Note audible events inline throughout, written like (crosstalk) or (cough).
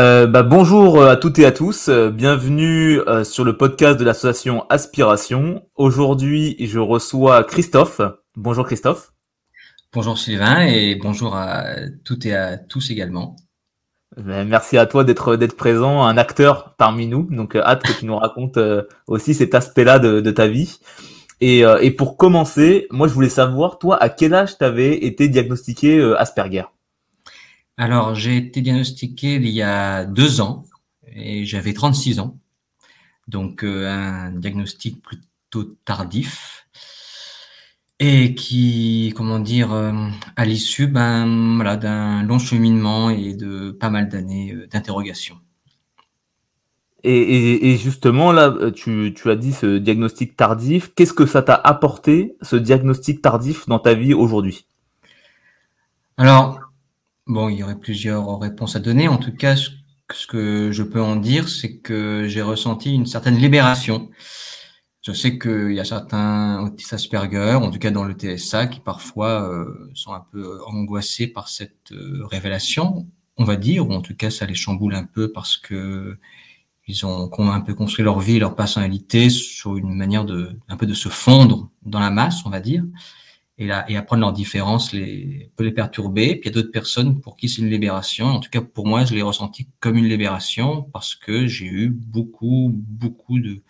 Euh, bah, bonjour à toutes et à tous, bienvenue sur le podcast de l'association Aspiration. Aujourd'hui, je reçois Christophe. Bonjour Christophe. Bonjour Sylvain et bonjour à toutes et à tous également. Ben, merci à toi d'être d'être présent, un acteur parmi nous. Donc hâte que tu nous racontes aussi cet aspect-là de, de, ta vie. Et, et, pour commencer, moi je voulais savoir, toi, à quel âge tu avais été diagnostiqué Asperger? Alors, j'ai été diagnostiqué il y a deux ans et j'avais 36 ans. Donc, euh, un diagnostic plutôt tardif et qui, comment dire, euh, à l'issue ben, voilà, d'un long cheminement et de pas mal d'années euh, d'interrogation. Et, justement, là, tu, tu, as dit ce diagnostic tardif. Qu'est-ce que ça t'a apporté, ce diagnostic tardif, dans ta vie aujourd'hui? Alors, Bon, il y aurait plusieurs réponses à donner. En tout cas, ce que je peux en dire, c'est que j'ai ressenti une certaine libération. Je sais qu'il y a certains autistes Asperger, en tout cas dans le TSA, qui parfois euh, sont un peu angoissés par cette euh, révélation, on va dire, ou en tout cas ça les chamboule un peu parce que ils ont, un peu construit leur vie, leur personnalité sur une manière de un peu de se fondre dans la masse, on va dire et, là, et apprendre leurs différences les, peut les perturber. Puis il y a d'autres personnes pour qui c'est une libération. En tout cas, pour moi, je l'ai ressenti comme une libération parce que j'ai eu beaucoup, beaucoup de,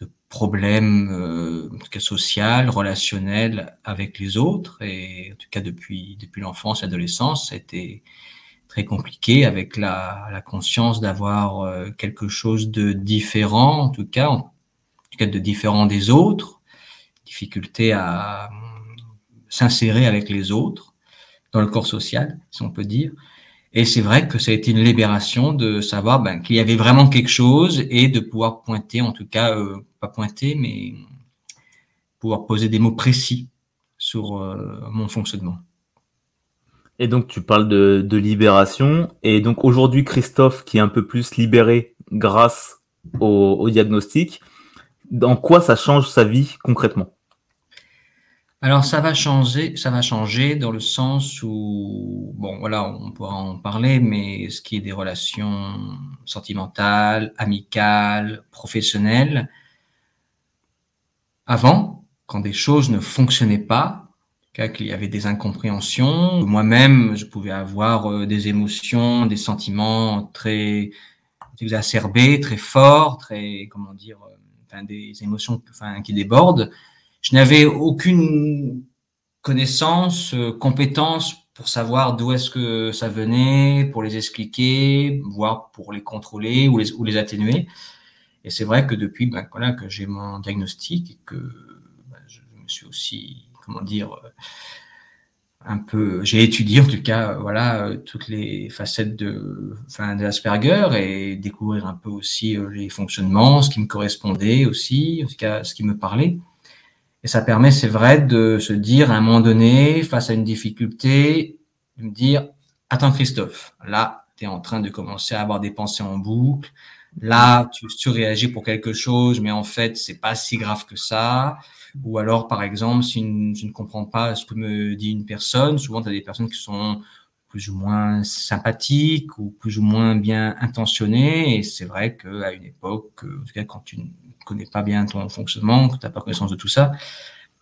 de problèmes, euh, en tout cas social, relationnels avec les autres. Et en tout cas, depuis, depuis l'enfance l'adolescence, ça a été très compliqué avec la, la conscience d'avoir euh, quelque chose de différent, en tout cas, en tout cas de différent des autres, difficulté à s'insérer avec les autres dans le corps social, si on peut dire. Et c'est vrai que ça a été une libération de savoir ben, qu'il y avait vraiment quelque chose et de pouvoir pointer, en tout cas, euh, pas pointer, mais pouvoir poser des mots précis sur euh, mon fonctionnement. Et donc tu parles de, libération. Et donc aujourd'hui, Christophe, qui est un peu plus libéré grâce au, au diagnostic, dans quoi ça change sa vie concrètement? Alors ça va changer, ça va changer dans le sens où bon voilà, on pourra en parler, mais ce qui est des relations sentimentales, amicales, professionnelles, avant, quand des choses ne fonctionnaient pas, qu'il y avait des incompréhensions, moi-même je pouvais avoir euh, des émotions, des sentiments très exacerbés, très forts, très comment dire, euh, des émotions qui débordent je n'avais aucune connaissance, euh, compétence pour savoir d'où est-ce que ça venait, pour les expliquer, voire pour les contrôler ou les, atténuer. Et c'est vrai que depuis ben, voilà, que j'ai mon diagnostic et que ben, je me suis aussi, comment dire, euh, un peu, j'ai étudié en tout cas, voilà, euh, toutes les facettes de, enfin, de l'Asperger et découvrir un peu aussi les fonctionnements, ce qui me correspondait aussi, en tout cas, ce qui me parlait. Et ça permet, c'est vrai, de se dire à un moment donné, face à une difficulté, de me dire, attends Christophe, là, tu es en train de commencer à avoir des pensées en boucle. Là, tu, tu réagis pour quelque chose, mais en fait, c'est pas si grave que ça. Ou alors, par exemple, si je ne comprends pas ce que me dit une personne, souvent, tu as des personnes qui sont plus ou moins sympathiques ou plus ou moins bien intentionnées. Et c'est vrai qu'à une époque, en tout cas, quand tu connais pas bien ton fonctionnement, que tu n'as pas connaissance de tout ça,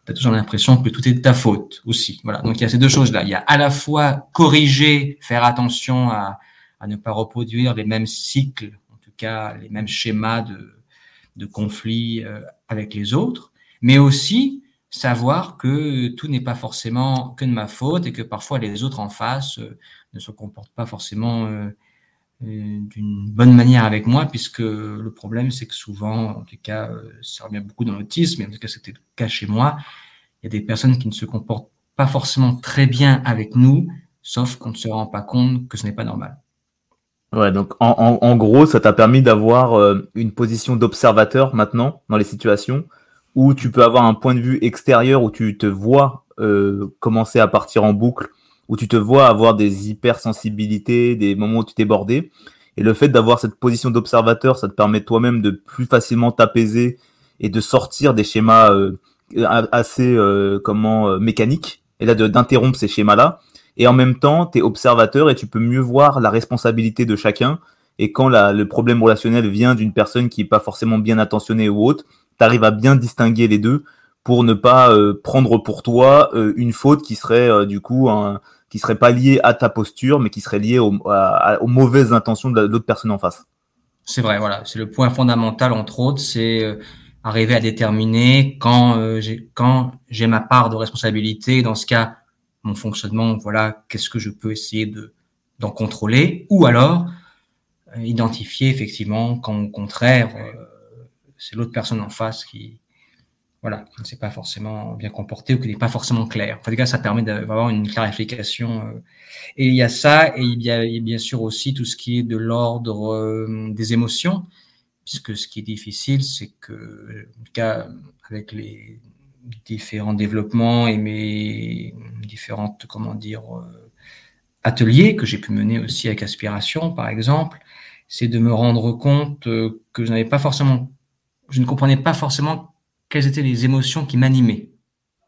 tu as toujours l'impression que tout est de ta faute aussi. Voilà. Donc il y a ces deux choses-là. Il y a à la fois corriger, faire attention à, ne pas reproduire les mêmes cycles, en tout cas les mêmes schémas de, de conflits euh, avec les autres, mais aussi savoir que tout n'est pas forcément que de ma faute et que parfois les autres en face euh, ne se comportent pas forcément euh, d'une bonne manière avec moi, puisque le problème, c'est que souvent, en tout cas, euh, ça revient beaucoup dans l'autisme, mais en tout cas, c'était le cas chez moi, il y a des personnes qui ne se comportent pas forcément très bien avec nous, sauf qu'on ne se rend pas compte que ce n'est pas normal. Ouais, donc en, gros, ça t'a permis d'avoir euh, une position d'observateur maintenant dans les situations où tu peux avoir un point de vue extérieur où tu te vois euh, commencer à partir en boucle où tu te vois avoir des hypersensibilités, des moments où tu t'es bordé. Et le fait d'avoir cette position d'observateur, ça te permet toi-même de plus facilement t'apaiser et de sortir des schémas euh, assez euh, comment euh, mécaniques et là d'interrompre ces schémas-là et en même temps, tu es observateur et tu peux mieux voir la responsabilité de chacun. Et quand le problème relationnel vient d'une personne qui n'est pas forcément bien attentionnée ou autre, tu arrives à bien distinguer les deux pour ne pas euh, prendre pour toi euh, une faute qui serait euh, du coup un, qui serait pas liée à ta posture, mais qui serait liée aux mauvaises intentions de l'autre personne en face. C'est vrai, voilà, c'est le point fondamental entre autres, c'est arriver à déterminer quand j'ai quand j'ai ma part de responsabilité. Dans ce cas, mon fonctionnement, voilà, qu'est-ce que je peux essayer de d'en contrôler, ou alors identifier effectivement quand au contraire c'est l'autre personne en face qui voilà, qui ne s'est pas forcément bien comporté ou qui n'est pas forcément clair. En tout cas, ça permet d'avoir une clarification. Euh. Et il y a ça, et il y a, bien sûr aussi tout ce qui est de l'ordre euh, des émotions, puisque ce qui est difficile, c'est que, en tout cas, avec les différents développements et mes différentes, comment dire, euh, ateliers que j'ai pu mener aussi avec Aspiration, par exemple, c'est de me rendre compte que je n'avais pas forcément, je ne comprenais pas forcément quelles étaient les émotions qui m'animaient.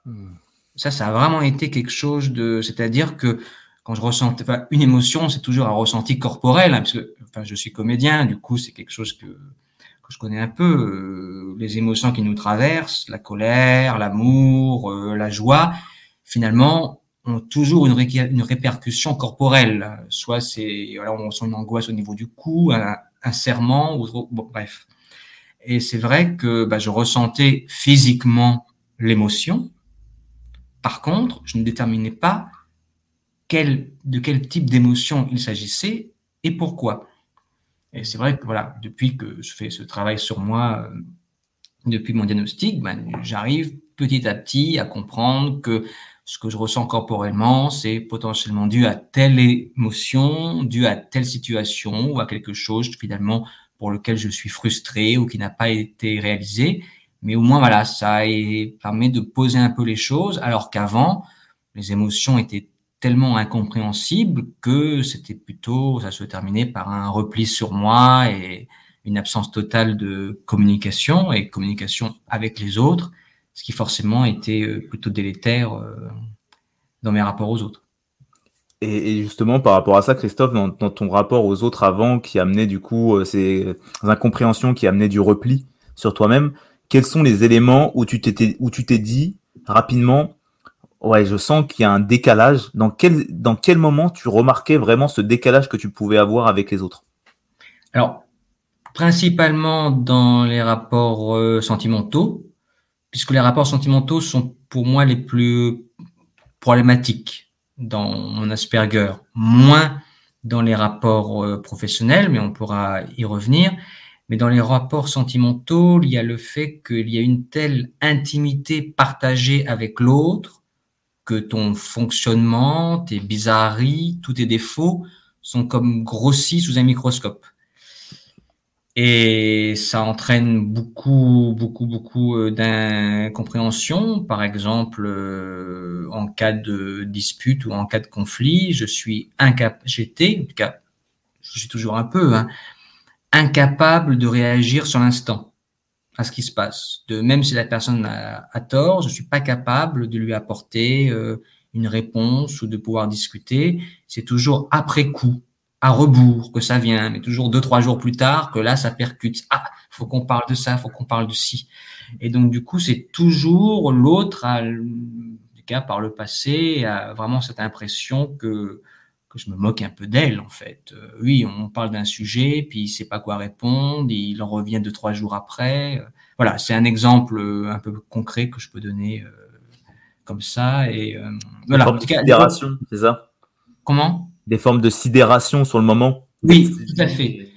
Hmm. Ça, ça a vraiment été quelque chose de, c'est-à-dire que quand je ressens, enfin, une émotion, c'est toujours un ressenti corporel, hein, parce que, enfin, je suis comédien, du coup, c'est quelque chose que, que je connais un peu, euh, les émotions qui nous traversent, la colère, l'amour, euh, la joie, finalement, ont toujours une, une répercussion corporelle. Soit c'est, voilà, on ressent une angoisse au niveau du cou, un, un serment, ou bon, bref. Et c'est vrai que bah, je ressentais physiquement l'émotion. Par contre, je ne déterminais pas quel, de quel type d'émotion il s'agissait et pourquoi. Et c'est vrai que voilà, depuis que je fais ce travail sur moi, euh, depuis mon diagnostic, ben, j'arrive petit à petit à comprendre que ce que je ressens corporellement, c'est potentiellement dû à telle émotion, dû à telle situation ou à quelque chose finalement pour lequel je suis frustré ou qui n'a pas été réalisé. Mais au moins, voilà, ça permet de poser un peu les choses, alors qu'avant, les émotions étaient tellement incompréhensibles que c'était plutôt, ça se terminait par un repli sur moi et une absence totale de communication et communication avec les autres, ce qui forcément était euh, plutôt délétère euh, dans mes rapports aux autres. Et, justement, par rapport à ça, Christophe, dans, ton rapport aux autres avant, qui amenait du coup euh, ces incompréhensions, qui amenaient du repli sur toi-même, quels sont les éléments où tu t'étais, où tu t'es dit rapidement, ouais, je sens qu'il y a un décalage. Dans quel, dans quel moment tu remarquais vraiment ce décalage que tu pouvais avoir avec les autres? Alors, principalement dans les rapports euh, sentimentaux, puisque les rapports sentimentaux sont pour moi les plus problématiques dans mon Asperger, moins dans les rapports euh, professionnels, mais on pourra y revenir. Mais dans les rapports sentimentaux, il y a le fait qu'il y a une telle intimité partagée avec l'autre que ton fonctionnement, tes bizarreries, tous tes défauts sont comme grossis sous un microscope. Et ça entraîne beaucoup, beaucoup, beaucoup euh, d'incompréhension. Par exemple, euh, en cas de dispute ou en cas de conflit, je suis incapable, j'étais, en tout cas, je suis toujours un peu, hein, incapable de réagir sur l'instant à ce qui se passe. De même si la personne a, tort, je suis pas capable de lui apporter euh, une réponse ou de pouvoir discuter. C'est toujours après coup à rebours que ça vient, mais toujours deux, trois jours plus tard que là, ça percute. Ah, faut qu'on parle de ça, faut qu'on parle de ci. Et donc, du coup, c'est toujours l'autre, en tout cas par le passé, a vraiment cette impression que, que je me moque un peu d'elle, en fait. Euh, oui, on parle d'un sujet, puis il sait pas quoi répondre, il en revient deux, trois jours après. Euh, voilà, c'est un exemple euh, un peu concret que je peux donner comme ça. Et voilà. En tout cas, c'est ça? Comment? Des formes de sidération sur le moment. Oui, tout à fait.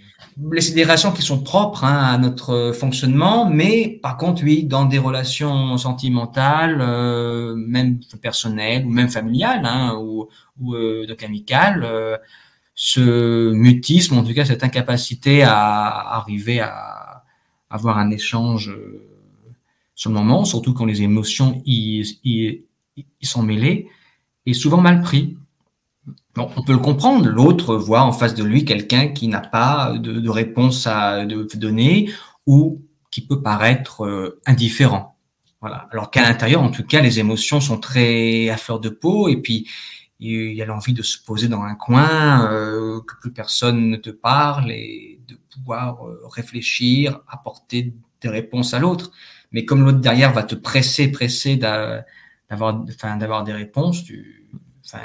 Les sidérations qui sont propres hein, à notre fonctionnement, mais par contre, oui, dans des relations sentimentales, euh, même personnelles ou même familiales, hein, ou, ou euh, amicales, euh, ce mutisme, en tout cas cette incapacité à arriver à avoir un échange euh, sur le moment, surtout quand les émotions y sont mêlées, est souvent mal pris on peut le comprendre. L'autre voit en face de lui quelqu'un qui n'a pas de, réponse à donner ou qui peut paraître euh, indifférent. Voilà. Alors qu'à l'intérieur, en tout cas, les émotions sont très à fleur de peau et puis il y a l'envie de se poser dans un coin, euh, que plus personne ne te parle et de pouvoir euh, réfléchir, apporter des réponses à l'autre. Mais comme l'autre derrière va te presser, presser d'avoir, enfin, d'avoir des réponses, tu, enfin,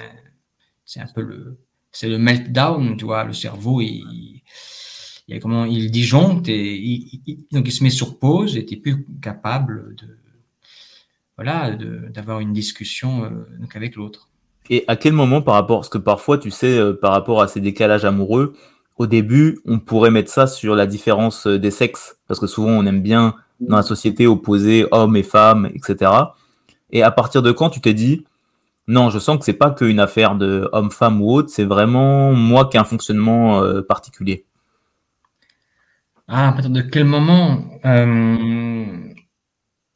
c'est un peu le, meltdown, tu vois, le cerveau, il, comment, il disjoncte et il, donc il se met sur pause et tu plus capable de, voilà, d'avoir une discussion euh, avec l'autre. Et à quel moment par rapport, parce que parfois, tu sais, euh, par rapport à ces décalages amoureux, au début, on pourrait mettre ça sur la différence euh, des sexes, parce que souvent on aime bien dans la société opposer hommes et femmes, etc. Et à partir de quand tu t'es dit, non, je sens que c'est pas qu'une affaire de homme-femme ou autre, c'est vraiment moi qui ai un fonctionnement particulier. Ah, à partir de quel moment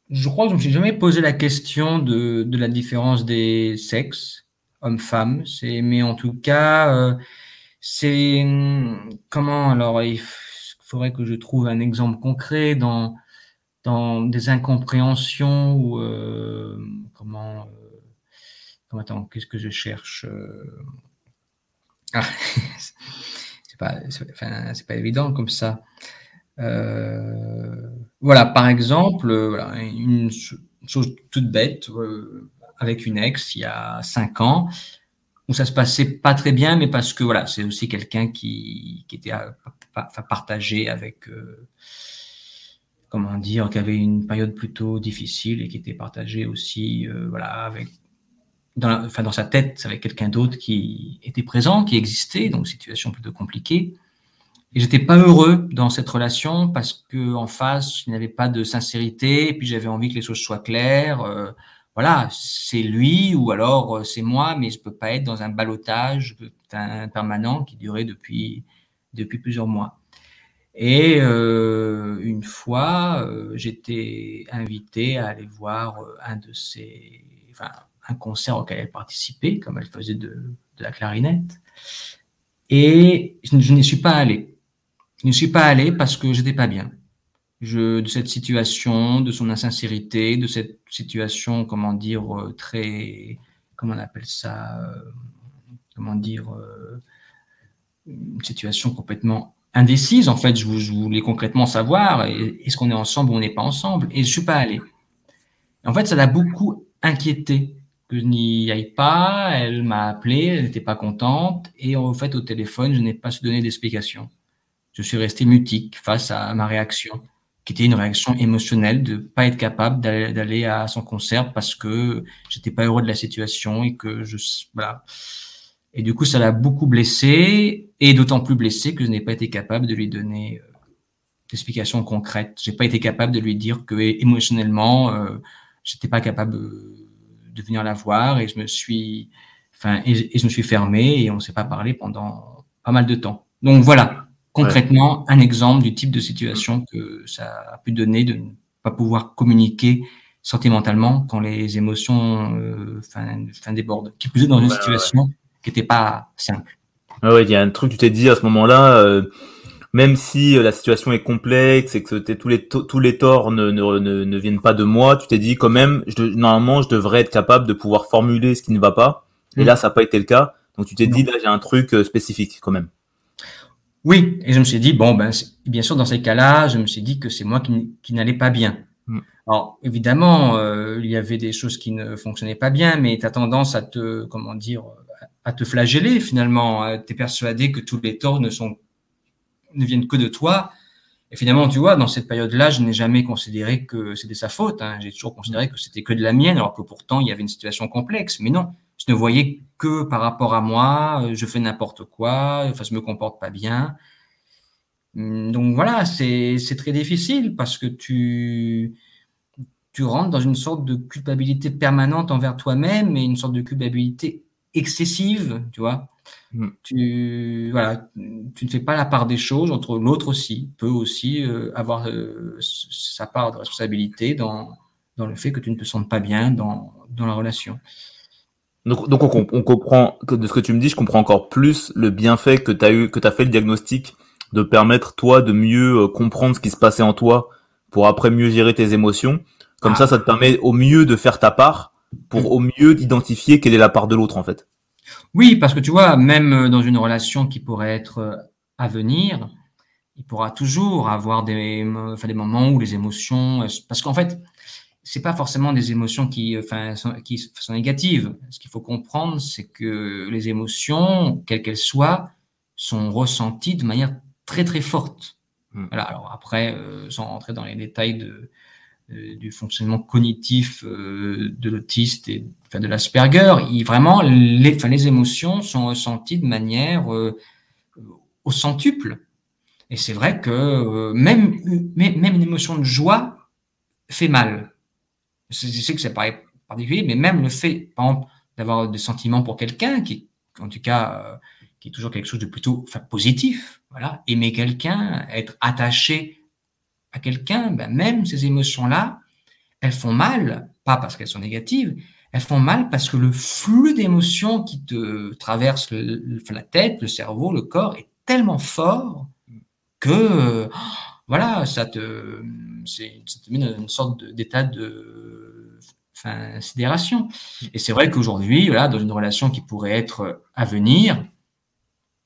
je crois que je me suis jamais posé la question de, de la différence des sexes, hommes-femmes. C'est, mais en tout cas, euh, c'est comment alors il faudrait que je trouve un exemple concret dans dans des incompréhensions ou euh, comment comment attends qu'est-ce que je cherche euh, ah, (laughs) c'est pas enfin, pas évident comme ça. Euh, voilà, par exemple, euh, une chose toute bête, avec une ex il y a cinq ans, où ça se passait pas très bien, mais parce que voilà, c'est aussi quelqu'un qui, qui était partagé avec, comment dire, qui avait une période plutôt difficile et qui était partagé aussi, voilà, avec dans, enfin, dans sa tête avec quelqu'un d'autre qui était présent, qui existait, donc situation plutôt compliquée. Et j'étais pas heureux dans cette relation parce que en face, il n'y avait pas de sincérité. Puis j'avais envie que les choses soient claires. Euh, voilà, c'est lui ou alors euh, c'est moi, mais je peux pas être dans un balotage permanent qui durait depuis depuis plusieurs mois. Et euh, une fois, euh, j'étais invité à aller voir un de ces, enfin, un concert auquel elle participait, comme elle faisait de, la clarinette. Et je, je n'y suis pas allé. Je ne suis pas allé parce que j'étais pas bien. De cette situation, de son insincérité, de cette situation, comment dire, euh, très, comment on appelle ça, euh, comment dire, euh, une situation complètement indécise. En fait, je, voulais concrètement savoir est-ce qu'on est ensemble ou on n'est pas ensemble, et je suis pas allé. En fait, ça l'a beaucoup inquiété que je n'y aille pas. Elle m'a appelé, elle n'était pas contente, et en fait, au téléphone, je n'ai pas su donner d'explication je suis resté mutique face à ma réaction, qui était une réaction émotionnelle de pas être capable d'aller à son concert parce que j'étais pas heureux de la situation et que je voilà. Et du coup, ça l'a beaucoup blessé et d'autant plus blessé que je n'ai pas été capable de lui donner euh, d'explications concrètes. J'ai pas été capable de lui dire que émotionnellement, euh, j'étais pas capable de venir la voir et je me suis, enfin, et, je me suis fermé et on s'est pas parlé pendant pas mal de temps. Donc voilà, concrètement un exemple du type de situation que ça a pu donner de ne pas pouvoir communiquer sentimentalement quand les émotions euh, fin, débordent, qui plus est dans une situation qui n'était pas simple. Ah ouais, il y a un truc, tu t'es dit à ce moment-là, euh, même si euh, la situation est complexe et que tous les tous les torts ne, ne, ne, viennent pas de moi, tu t'es dit quand même, je, normalement, je devrais être capable de pouvoir formuler ce qui ne va pas. Et mm. là, ça n'a pas été le cas. Donc tu t'es dit là, j'ai un truc spécifique quand même. Oui, et je me suis dit, bon, ben, bien sûr, dans ces cas-là, je me suis dit que c'est moi qui, qui n'allais pas bien. Mm. Alors, évidemment, euh, il y avait des choses qui ne fonctionnaient pas bien, mais tu as tendance à te, comment dire, à te flageller finalement. Tu es persuadé que tous les torts ne, sont, ne viennent que de toi. Et finalement, tu vois, dans cette période-là, je n'ai jamais considéré que c'était sa faute. Hein. J'ai toujours considéré que c'était que de la mienne, alors que pourtant, il y avait une situation complexe. Mais non, je ne voyais que par rapport à moi, euh, je fais n'importe quoi, enfin, je me comporte pas bien. Hum, donc voilà, c'est très difficile parce que tu, tu rentres dans une sorte de culpabilité permanente envers toi-même et une sorte de culpabilité excessive, tu vois. Mmh. Tu, voilà, tu ne fais pas la part des choses entre l'autre aussi, peut aussi euh, avoir euh, sa part de responsabilité dans, dans le fait que tu ne te sens pas bien dans, dans la relation. Donc, donc on, on, comprend que de ce que tu me dis, je comprends encore plus le bienfait que tu as eu, que tu as fait le diagnostic de permettre toi de mieux euh, comprendre ce qui se passait en toi pour après mieux gérer tes émotions. Comme ça, ça te permet au mieux de faire ta part pour au mieux d'identifier quelle est la part de l'autre en fait. Oui, parce que tu vois, même dans une relation qui pourrait être à venir, il pourra toujours avoir des, enfin, des moments où les émotions, parce qu'en fait, c'est pas forcément des émotions qui, enfin, sont, qui sont négatives. Ce qu'il faut comprendre, c'est que les émotions, quelles qu'elles soient, sont ressenties de manière très très forte. Hmm. Voilà. Alors après, euh, sans rentrer dans les détails de, du fonctionnement cognitif euh, de l'autiste et de l'Asperger, vraiment les, les émotions sont ressenties de manière euh, au centuple. Et c'est vrai que euh, même, une émotion de joie fait mal. Je sais que ça paraît particulier, mais même le fait, par exemple, d'avoir des sentiments pour quelqu'un, qui, en tout cas, euh, qui est toujours quelque chose de plutôt positif, voilà, aimer quelqu'un, être attaché à quelqu'un, ben même ces émotions-là, elles font mal, pas parce qu'elles sont négatives, elles font mal parce que le flux d'émotions qui te traverse la tête, le cerveau, le corps est tellement fort que (gasps) voilà, ça te, ça met dans une sorte d'état de, sidération. Et c'est vrai qu'aujourd'hui, voilà, dans une relation qui pourrait être à venir,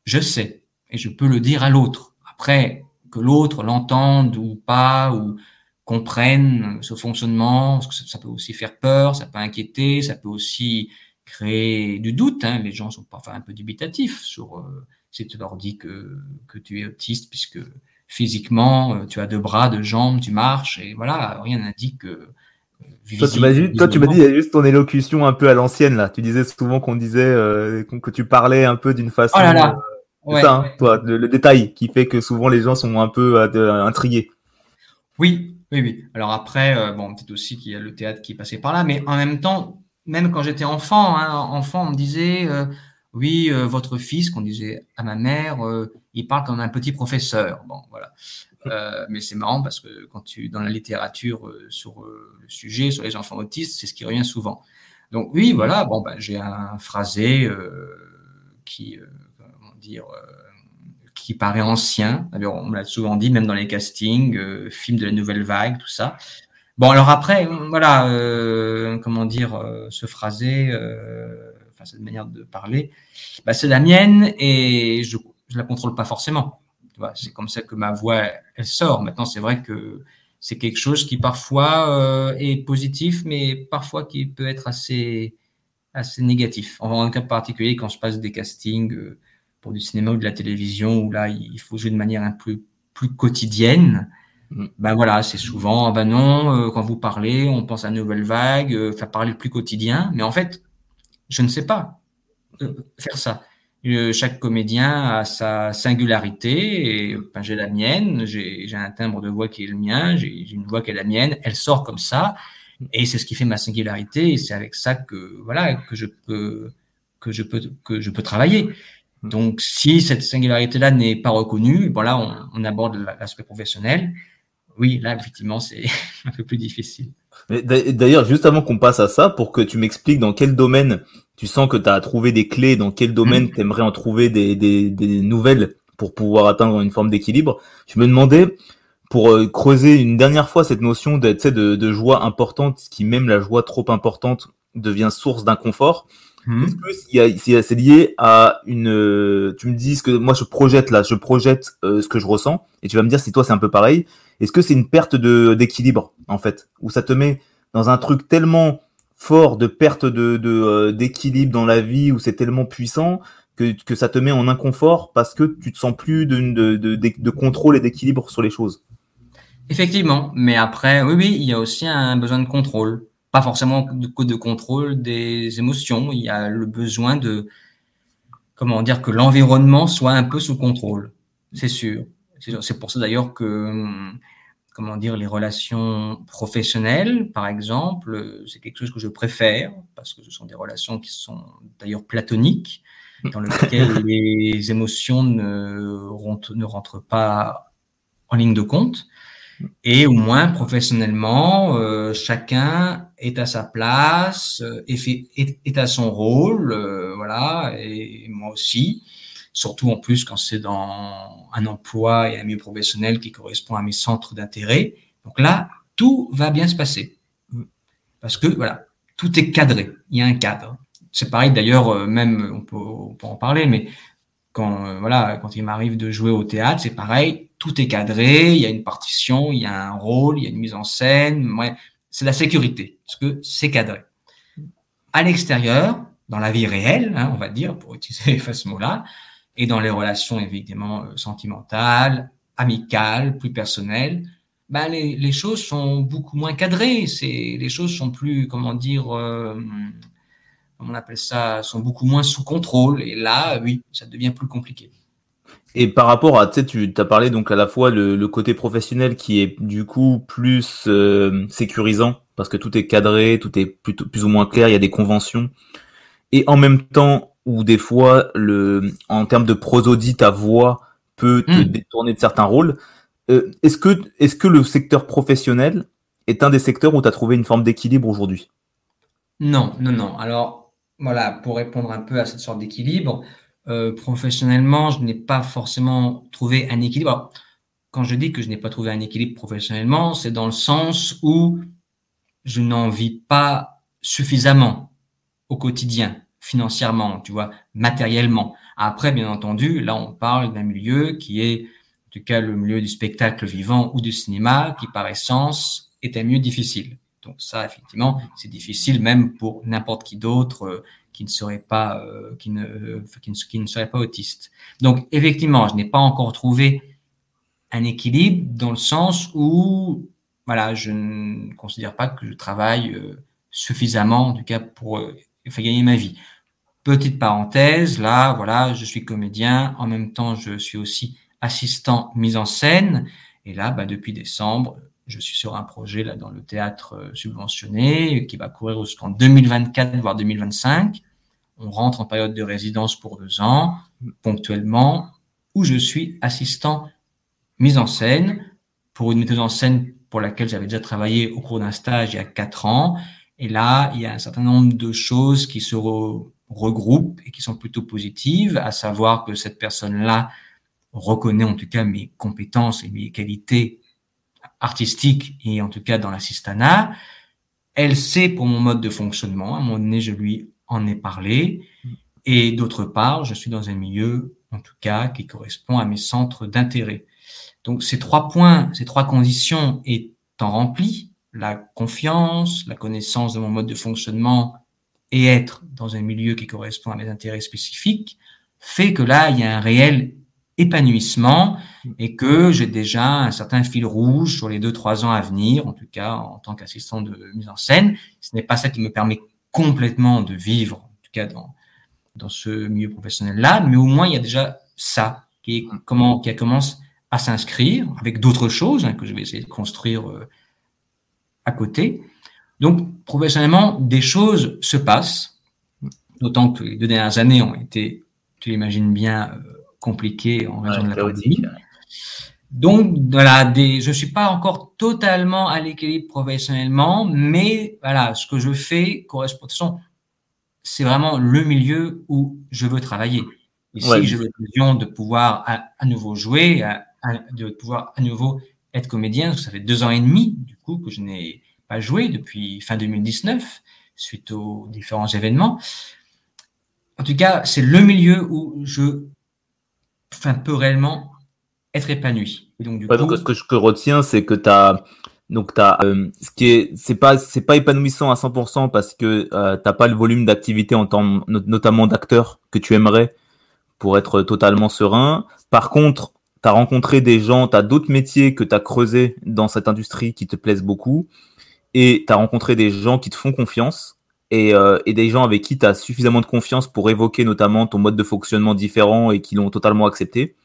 je sais et je peux le dire à l'autre. Après, que l'autre l'entende ou pas, ou comprenne ce fonctionnement, parce que ça peut aussi faire peur, ça peut inquiéter, ça peut aussi créer du doute. Hein. Les gens sont parfois un peu dubitatifs sur euh, si tu leur dis que, que tu es autiste, puisque physiquement, euh, tu as deux bras, deux jambes, tu marches, et voilà, rien n'indique que. Euh, toi, tu m'as dit, toi, tu m'as dit, il y a juste ton élocution un peu à l'ancienne, là. Tu disais souvent qu'on disait, euh, que tu parlais un peu d'une façon. Oh là là. Ça, hein, toi, le, détail qui fait que souvent les gens sont un peu intrigués. Oui, oui, oui. Alors après, bon, peut-être aussi qu'il y a le théâtre qui est passé par là, mais en même temps, même quand j'étais enfant, hein, enfant, on me disait, oui, euh, votre fils, qu'on disait à ma mère, euh, il parle comme un petit professeur. Bon, voilà. Euh, mais c'est marrant parce que quand tu dans la littérature sur le sujet, sur les enfants autistes, c'est ce qui revient souvent. Donc oui, voilà. Bon, ben, j'ai un phrasé qui, dire, qui paraît ancien. D'ailleurs, on me l'a souvent dit, même dans les castings, films de la nouvelle vague, tout ça. Bon, alors après, voilà, comment dire, ce phrasé cette manière de parler, bah, c'est la mienne et je ne la contrôle pas forcément. C'est comme ça que ma voix, elle sort. Maintenant, c'est vrai que c'est quelque chose qui parfois euh, est positif, mais parfois qui peut être assez, assez négatif. En un cas particulier, quand je passe des castings euh, pour du cinéma ou de la télévision, où là, il faut jouer de manière un peu plus quotidienne, mm. ben voilà, c'est souvent, ben non, euh, quand vous parlez, on pense à Nouvelle Vague, faire parler plus quotidien, mais en fait, je ne sais pas euh, faire ça. Euh, chaque comédien a sa singularité et j'ai la mienne, j'ai un timbre de voix qui est le mien, j'ai une voix qui est la mienne, elle sort comme ça et c'est ce qui fait ma singularité et c'est avec ça que voilà que je peux que je peux que je peux travailler. Donc si cette singularité là n'est pas reconnue, voilà, on, on aborde l'aspect professionnel. Oui, là effectivement c'est (laughs) un peu plus difficile. D'ailleurs, juste avant qu'on passe à ça, pour que tu m'expliques dans quel domaine tu sens que tu as trouvé des clés, dans quel domaine mm. tu aimerais en trouver des, des, des, nouvelles pour pouvoir atteindre une forme d'équilibre, je me demandais, pour euh, creuser une dernière fois cette notion de, de, de joie importante, ce qui même la joie trop importante devient source d'inconfort, mm. est-ce que c'est lié à une... Tu me dis ce que moi je projette là, je projette euh, ce que je ressens, et tu vas me dire si toi c'est un peu pareil. Est-ce que c'est une perte de d'équilibre en fait, où ça te met dans un truc tellement fort de perte de euh, d'équilibre dans la vie, où c'est tellement puissant que, que ça te met en inconfort parce que tu te sens plus de, de, de, de contrôle et d'équilibre sur les choses? Effectivement, mais après, oui, oui, il y a aussi un besoin de contrôle. Pas forcément de, de contrôle des émotions, il y a le besoin de, comment dire, que l'environnement soit un peu sous contrôle, c'est sûr. C'est pour ça d'ailleurs que, comment dire, les relations professionnelles, par exemple, c'est quelque chose que je préfère parce que ce sont des relations qui sont d'ailleurs platoniques, dans lesquelles (laughs) les émotions ne rentrent, ne rentrent pas en ligne de compte. Et au moins professionnellement, euh, chacun est à sa place, euh, est, à son rôle, euh, voilà, et moi aussi surtout en plus quand c'est dans un emploi et un milieu professionnel qui correspond à mes centres d'intérêt. Donc là, tout va bien se passer. Parce que voilà, tout est cadré. Il y a un cadre. c'est pareil d'ailleurs, même on peut, on peut, en parler, mais quand voilà, quand il m'arrive de jouer au théâtre, c'est pareil, tout est cadré, il y a une partition, il y a un rôle, il y a une mise en scène, ouais, c'est la sécurité, parce que c'est cadré. À l'extérieur, dans la vie réelle, hein, on va dire, pour utiliser ce mot-là, et dans les relations évidemment euh, sentimentales, amicales, plus personnelles, bah, les, les, choses sont beaucoup moins cadrées. C'est les choses sont plus, comment dire, euh, on appelle ça, sont beaucoup moins sous contrôle. Et là, oui, ça devient plus compliqué. Et par rapport à, tu sais, tu as parlé donc à la fois le, le, côté professionnel qui est du coup plus euh, sécurisant parce que tout est cadré, tout est plutôt plus ou moins clair, il y a des conventions. Et en même temps, où des fois, le, en termes de prosodie, ta voix peut te hmm. détourner de certains rôles. Euh, est-ce que, est-ce que le secteur professionnel est un des secteurs où tu as trouvé une forme d'équilibre aujourd'hui? Non, non, non. Alors, voilà, pour répondre un peu à cette sorte d'équilibre, euh, professionnellement, je n'ai pas forcément trouvé un équilibre. quand je dis que je n'ai pas trouvé un équilibre professionnellement, c'est dans le sens où je n'en vis pas suffisamment au quotidien, financièrement, tu vois, matériellement. Après, bien entendu, là, on parle d'un milieu qui est, en tout cas, le milieu du spectacle vivant ou du cinéma, qui par essence est un milieu difficile. Donc ça, effectivement, c'est difficile même pour n'importe qui d'autre euh, qui ne serait pas, euh, qui, ne, euh, qui, ne, serait pas autiste. Donc effectivement, je n'ai pas encore trouvé un équilibre dans le sens où, voilà, je ne considère pas que je travaille suffisamment, en tout cas pour faire gagner ma vie. Petite parenthèse, là, voilà, je suis comédien, en même temps, je suis aussi assistant mise en scène. Et là, bah, depuis décembre, je suis sur un projet là dans le théâtre euh, subventionné qui va courir jusqu'en 2024 voire 2025. On rentre en période de résidence pour deux ans, ponctuellement, où je suis assistant mise en scène pour une metteuse en scène pour laquelle j'avais déjà travaillé au cours d'un stage il y a quatre ans. Et là, il y a un certain nombre de choses qui se regroupent et qui sont plutôt positives, à savoir que cette personne-là reconnaît en tout cas mes compétences et mes qualités artistiques et en tout cas dans l'assistanat. Elle sait pour mon mode de fonctionnement. À un moment donné, je lui en ai parlé. Et d'autre part, je suis dans un milieu, en tout cas, qui correspond à mes centres d'intérêt. Donc, ces trois points, ces trois conditions étant remplies, la confiance, la connaissance de mon mode de fonctionnement et être dans un milieu qui correspond à mes intérêts spécifiques fait que là, il y a un réel épanouissement et que j'ai déjà un certain fil rouge sur les deux, trois ans à venir, en tout cas en tant qu'assistant de mise en scène. Ce n'est pas ça qui me permet complètement de vivre, en tout cas dans, dans ce milieu professionnel-là, mais au moins il y a déjà ça qui, est, comment, qui commence à s'inscrire avec d'autres choses hein, que je vais essayer de construire euh, à côté. Donc, professionnellement, des choses se passent, d'autant que les deux dernières années ont été, tu l'imagines bien, euh, compliquées en raison de la pandémie. Donc, voilà, des, je suis pas encore totalement à l'équilibre professionnellement, mais voilà, ce que je fais correspond. C'est vraiment le milieu où je veux travailler. Et si j'ai l'occasion de pouvoir à, nouveau jouer, de pouvoir à nouveau être comédien, ça fait deux ans et demi, du coup, que je n'ai pas joué depuis fin 2019, suite aux différents événements. En tout cas, c'est le milieu où je enfin, peux réellement être épanoui. Et donc, du coup, donc, ce que je retiens, c'est que tu as donc t'as euh, ce qui est c'est pas c'est pas épanouissant à 100% parce que euh, t'as pas le volume d'activité en temps notamment d'acteurs que tu aimerais pour être totalement serein. Par contre, tu as rencontré des gens, tu as d'autres métiers que tu as creusés dans cette industrie qui te plaisent beaucoup et tu as rencontré des gens qui te font confiance et, euh, et des gens avec qui tu as suffisamment de confiance pour évoquer notamment ton mode de fonctionnement différent et qui l'ont totalement accepté.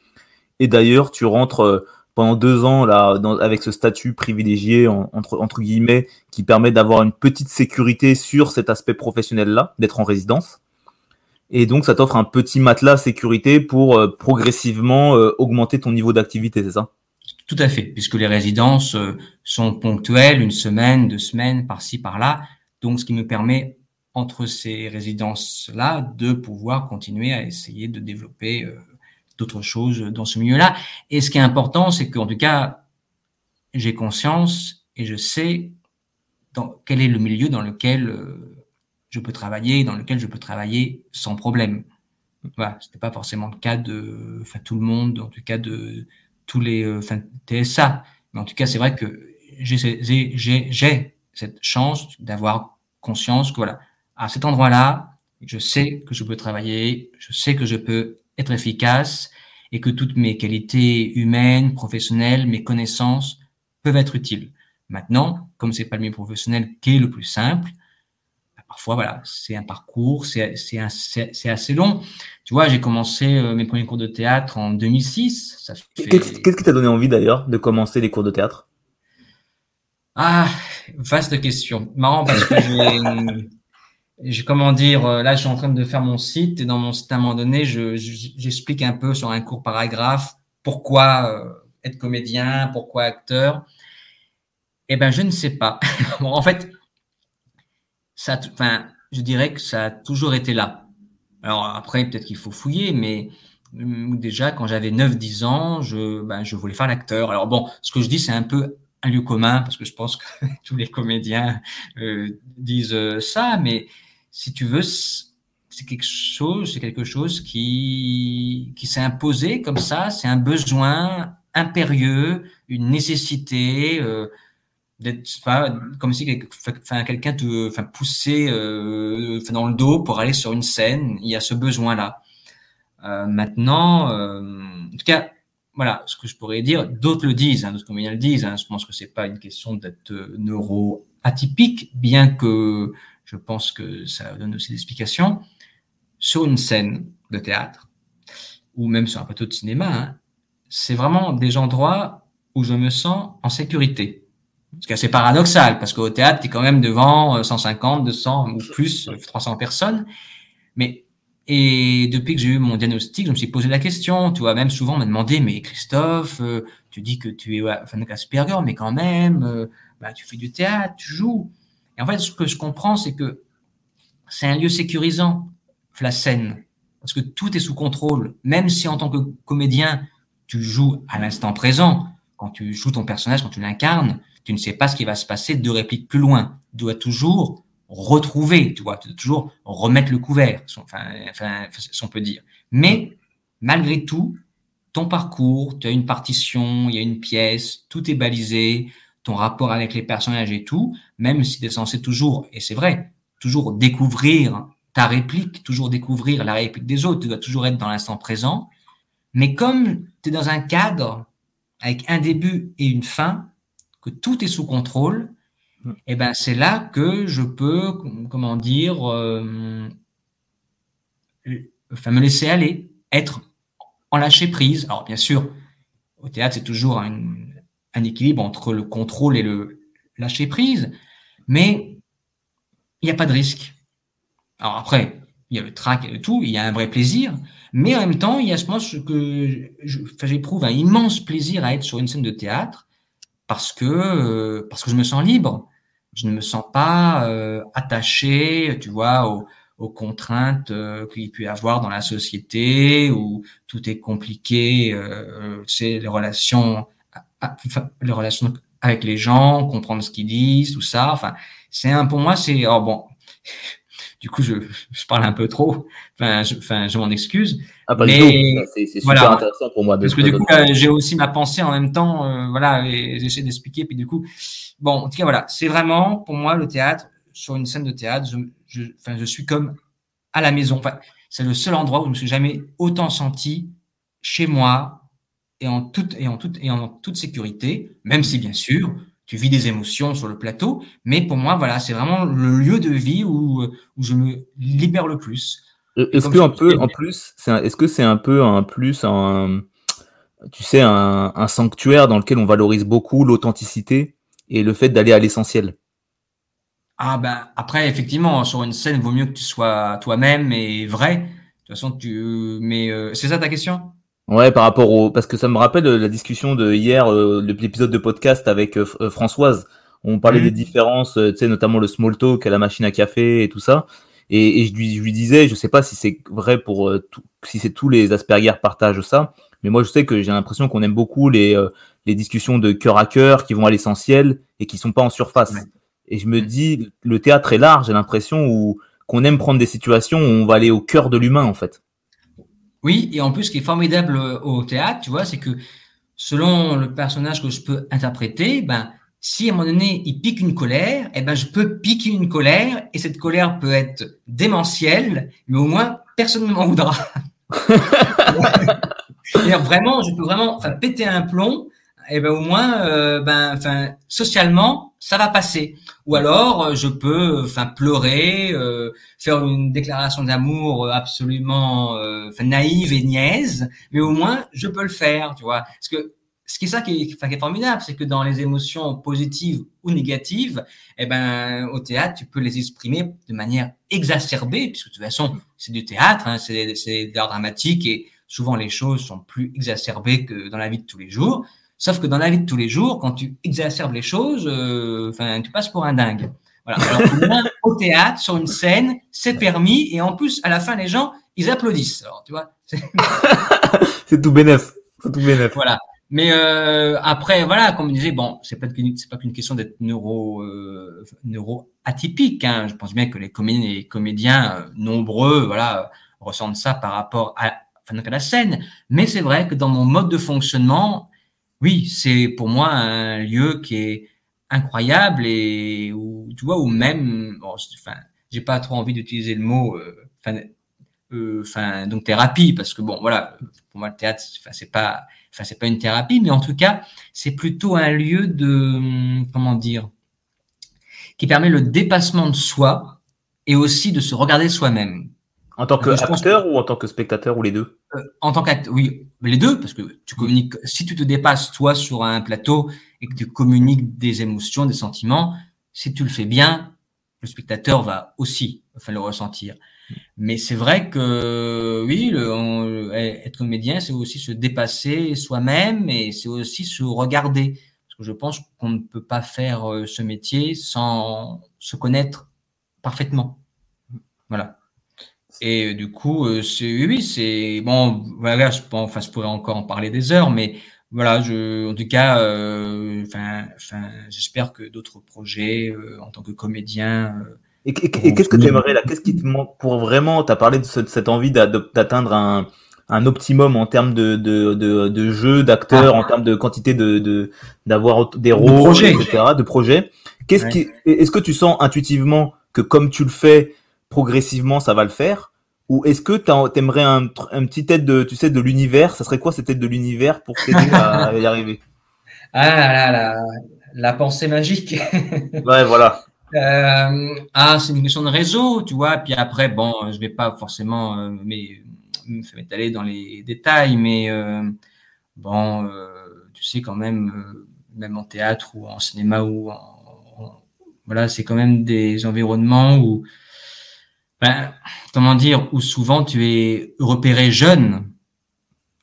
Et d'ailleurs, tu rentres euh, pendant deux ans là dans, avec ce statut privilégié entre, entre guillemets qui permet d'avoir une petite sécurité sur cet aspect professionnel là, d'être en résidence. Et donc, ça t'offre un petit matelas sécurité pour euh, progressivement augmenter ton niveau d'activité, c'est ça? Tout à fait, puisque les résidences euh, sont ponctuelles, une semaine, deux semaines, par-ci, par-là. Donc, ce qui me permet, entre ces résidences-là, de pouvoir continuer à essayer de développer euh, d'autres choses dans ce milieu-là. Et ce qui est important, c'est qu'en tout cas, j'ai conscience et je sais quel est le milieu dans lequel euh, je peux travailler, dans lequel je peux travailler sans problème. Voilà, c'était pas forcément le cas de, tout le monde, en tout cas de tous les, euh, TSA. Mais en tout cas, c'est vrai que j'ai cette chance d'avoir conscience que voilà, à cet endroit-là, je sais que je peux travailler, je sais que je peux être efficace et que toutes mes qualités humaines, professionnelles, mes connaissances peuvent être utiles. Maintenant, comme c'est pas le milieu professionnel qui est le plus simple, bah, parfois voilà, c'est un parcours, c'est c'est assez long. Tu vois, j'ai commencé euh, mes premiers cours de théâtre en 2006. Qu'est-ce qui t'a donné envie d'ailleurs de commencer les cours de théâtre? Ah, vaste question. Marrant parce que j'ai je, comment dire, euh, là, je suis en train de faire mon site et dans mon site, à un moment donné, j'explique un peu sur un court paragraphe pourquoi euh, être comédien, pourquoi acteur. Eh ben, je ne sais pas. (laughs) bon, en fait, ça, enfin, je dirais que ça a toujours été là. Alors après, peut-être qu'il faut fouiller, mais mm, déjà, quand j'avais 9-10 ans, je, ben, je voulais faire l'acteur. Alors bon, ce que je dis, c'est un peu un lieu commun, parce que je pense que (laughs) tous les comédiens euh, disent ça, mais si tu veux, c'est quelque chose, c'est quelque chose qui, qui s'est imposé comme ça. C'est un besoin impérieux, une nécessité euh, d'être, comme si quelqu'un te, enfin, poussait euh, dans le dos pour aller sur une scène. Il y a ce besoin-là. Euh, maintenant, euh, en tout cas, voilà, ce que je pourrais dire. D'autres le disent, hein, d'autres comédiens le disent. Hein, je pense que c'est pas une question d'être neuro atypique, bien que je pense que ça donne aussi des explications, sur une scène de théâtre ou même sur un plateau de cinéma, hein, c'est vraiment des endroits où je me sens en sécurité. Ce qui est assez paradoxal, parce qu'au théâtre, tu es quand même devant 150, euh, 200 ou plus, 300 euh, personnes. Mais, et depuis que j'ai eu mon diagnostic, je me suis posé la question, tu vois, même souvent on m'a demandé, mais Christophe, euh, tu dis que tu es fan de Asperger, mais quand même, bah, tu fais du théâtre, tu joues. Et en fait, ce que je comprends, c'est que c'est un lieu sécurisant, la scène, parce que tout est sous contrôle. Même si en tant que comédien, tu joues à l'instant présent, quand tu joues ton personnage, quand tu l'incarnes, tu ne sais pas ce qui va se passer deux répliques plus loin. Tu dois toujours retrouver, tu vois, toujours remettre le couvert, enfin, enfin, si on peut dire. Mais malgré tout, ton parcours, tu as une partition, il y a une pièce, tout est balisé, ton rapport avec les personnages et tout, même si tu es censé toujours, et c'est vrai, toujours découvrir ta réplique, toujours découvrir la réplique des autres, tu dois toujours être dans l'instant présent. Mais comme tu es dans un cadre avec un début et une fin, que tout est sous contrôle. Et eh ben c'est là que je peux, comment dire, euh, enfin me laisser aller, être en lâcher prise. Alors bien sûr, au théâtre c'est toujours un équilibre entre le contrôle et le lâcher prise, mais il n'y a pas de risque. Alors après, il y a le trac et tout, il y a un vrai plaisir, mais en même temps, il y a ce moment que j'éprouve un immense plaisir à être sur une scène de théâtre parce que euh, parce que je me sens libre. Je ne me sens pas euh, attaché, tu vois, aux, aux contraintes euh, qu'il peut y avoir dans la société où tout est compliqué, euh, sais, les relations les relations avec les gens, comprendre ce qu'ils disent, tout ça. Enfin, c'est un, pour moi, c'est, oh bon, du coup, je, je parle un peu trop. Enfin, je, enfin, je m'en excuse. Ah, mais c'est super voilà. intéressant pour moi. De Parce que du coup, euh, j'ai aussi ma pensée en même temps, euh, voilà, et j'essaie d'expliquer. Puis du coup, bon, en tout cas, voilà, c'est vraiment pour moi le théâtre. Sur une scène de théâtre, je, je, enfin, je suis comme à la maison. Enfin, c'est le seul endroit où je me suis jamais autant senti chez moi, et en toute, et en toute, et en toute sécurité, même si bien sûr, tu vis des émotions sur le plateau, mais pour moi, voilà, c'est vraiment le lieu de vie où, où je me libère le plus. Est-ce que un peu, en plus, est-ce que c'est un peu un plus, un, tu sais, un, un, sanctuaire dans lequel on valorise beaucoup l'authenticité et le fait d'aller à l'essentiel? Ah ben après, effectivement, sur une scène, il vaut mieux que tu sois toi-même et vrai. De toute façon, tu, mais euh, c'est ça ta question? Ouais, par rapport au parce que ça me rappelle la discussion de hier, euh, l'épisode de podcast avec euh, euh, Françoise. On parlait des différences, tu sais, notamment le small talk à la machine à café et tout ça. Et, et je, lui, je, lui, disais, je sais pas si c'est vrai pour tout, si c'est tous les Asperger partagent ça, mais moi je sais que j'ai l'impression qu'on aime beaucoup les les discussions de cœur à cœur qui vont à l'essentiel et qui sont pas en surface. Et je me dis, le théâtre est large, j'ai l'impression où qu'on aime prendre des situations où on va aller au cœur de l'humain en fait. Oui, et en plus, ce qui est formidable euh, au théâtre, tu vois, c'est que selon le personnage que je peux interpréter, ben, si à un moment donné il pique une colère, eh ben je peux piquer une colère et cette colère peut être démentielle, mais au moins personne ne m'en voudra. (laughs) (laughs) vraiment, je peux vraiment péter un plomb, et ben au moins, euh, ben, enfin, socialement, ça va passer. Ou alors, je peux, enfin, pleurer, euh, faire une déclaration d'amour absolument euh, naïve et niaise, mais au moins, je peux le faire, tu vois. Parce que ce qui est ça qui est, qui est formidable, c'est que dans les émotions positives ou négatives, eh ben, au théâtre, tu peux les exprimer de manière exacerbée, puisque de toute façon, c'est du théâtre, hein, c'est de l'art dramatique, et souvent les choses sont plus exacerbées que dans la vie de tous les jours. Sauf que dans la vie de tous les jours, quand tu exacerbes les choses, euh, enfin, tu passes pour un dingue. Voilà. Alors, au théâtre, sur une scène, c'est permis, et en plus, à la fin, les gens, ils applaudissent. Alors, tu vois. (laughs) C'est tout bénef. C'est tout bénef. Voilà. Mais euh, après, voilà, comme je disais, bon, c'est pas qu'une c'est pas qu'une question d'être neuro euh, neuro atypique. Hein. Je pense bien que les comédiens et comédiens euh, nombreux, voilà, ressentent ça par rapport à, enfin, à la scène. Mais c'est vrai que dans mon mode de fonctionnement, oui, c'est pour moi un lieu qui est incroyable et où tu vois, ou même, bon, enfin, j'ai pas trop envie d'utiliser le mot, euh, enfin, euh, enfin, donc thérapie, parce que bon, voilà, pour moi le théâtre, enfin, c'est pas enfin c'est pas une thérapie, mais en tout cas c'est plutôt un lieu de comment dire qui permet le dépassement de soi et aussi de se regarder soi-même. En tant qu'acteur ou en tant que spectateur ou les deux? Euh, En tant qu'acteur, oui, les deux, parce que tu communiques. Si tu te dépasses toi sur un plateau et que tu communiques des émotions, des sentiments, si tu le fais bien, le spectateur va aussi enfin, le ressentir. Mais c'est vrai que oui, le, être comédien, c'est aussi se dépasser soi-même et c'est aussi se regarder. Parce que je pense qu'on ne peut pas faire euh, ce métier sans se connaître parfaitement. Voilà. Et du coup, euh, c'est oui, c'est bon. Voilà, je pense, enfin, je pourrais encore en parler des heures, mais voilà, je, en tout cas, euh, enfin, enfin, j'espère que d'autres projets en tant que comédien et, qu'est-ce que tu aimerais là Qu'est-ce qui te manque pour vraiment Tu as parlé de, cette envie d'atteindre un, un, optimum en termes de, de, de, de jeu, d'acteurs, ah. en termes de quantité de d'avoir des rôles, etc., de projets. Qu'est-ce qui Est-ce que tu sens intuitivement que comme tu le fais progressivement, ça va le faire? Ou est-ce que tu aimerais un, un petit tête de, tu sais, de l'univers? Ça serait quoi cette tête de l'univers pour t'aider à (laughs) y arriver? Ah là là, la pensée magique. (laughs) ouais, voilà. Euh, ah, c'est une question de réseau, tu vois. Puis après, bon, je vais pas forcément euh, m'étaler dans les détails, mais euh, bon, euh, tu sais quand même, même en théâtre ou en cinéma ou en, voilà, c'est quand même des environnements où, ben, comment dire, où souvent tu es repéré jeune,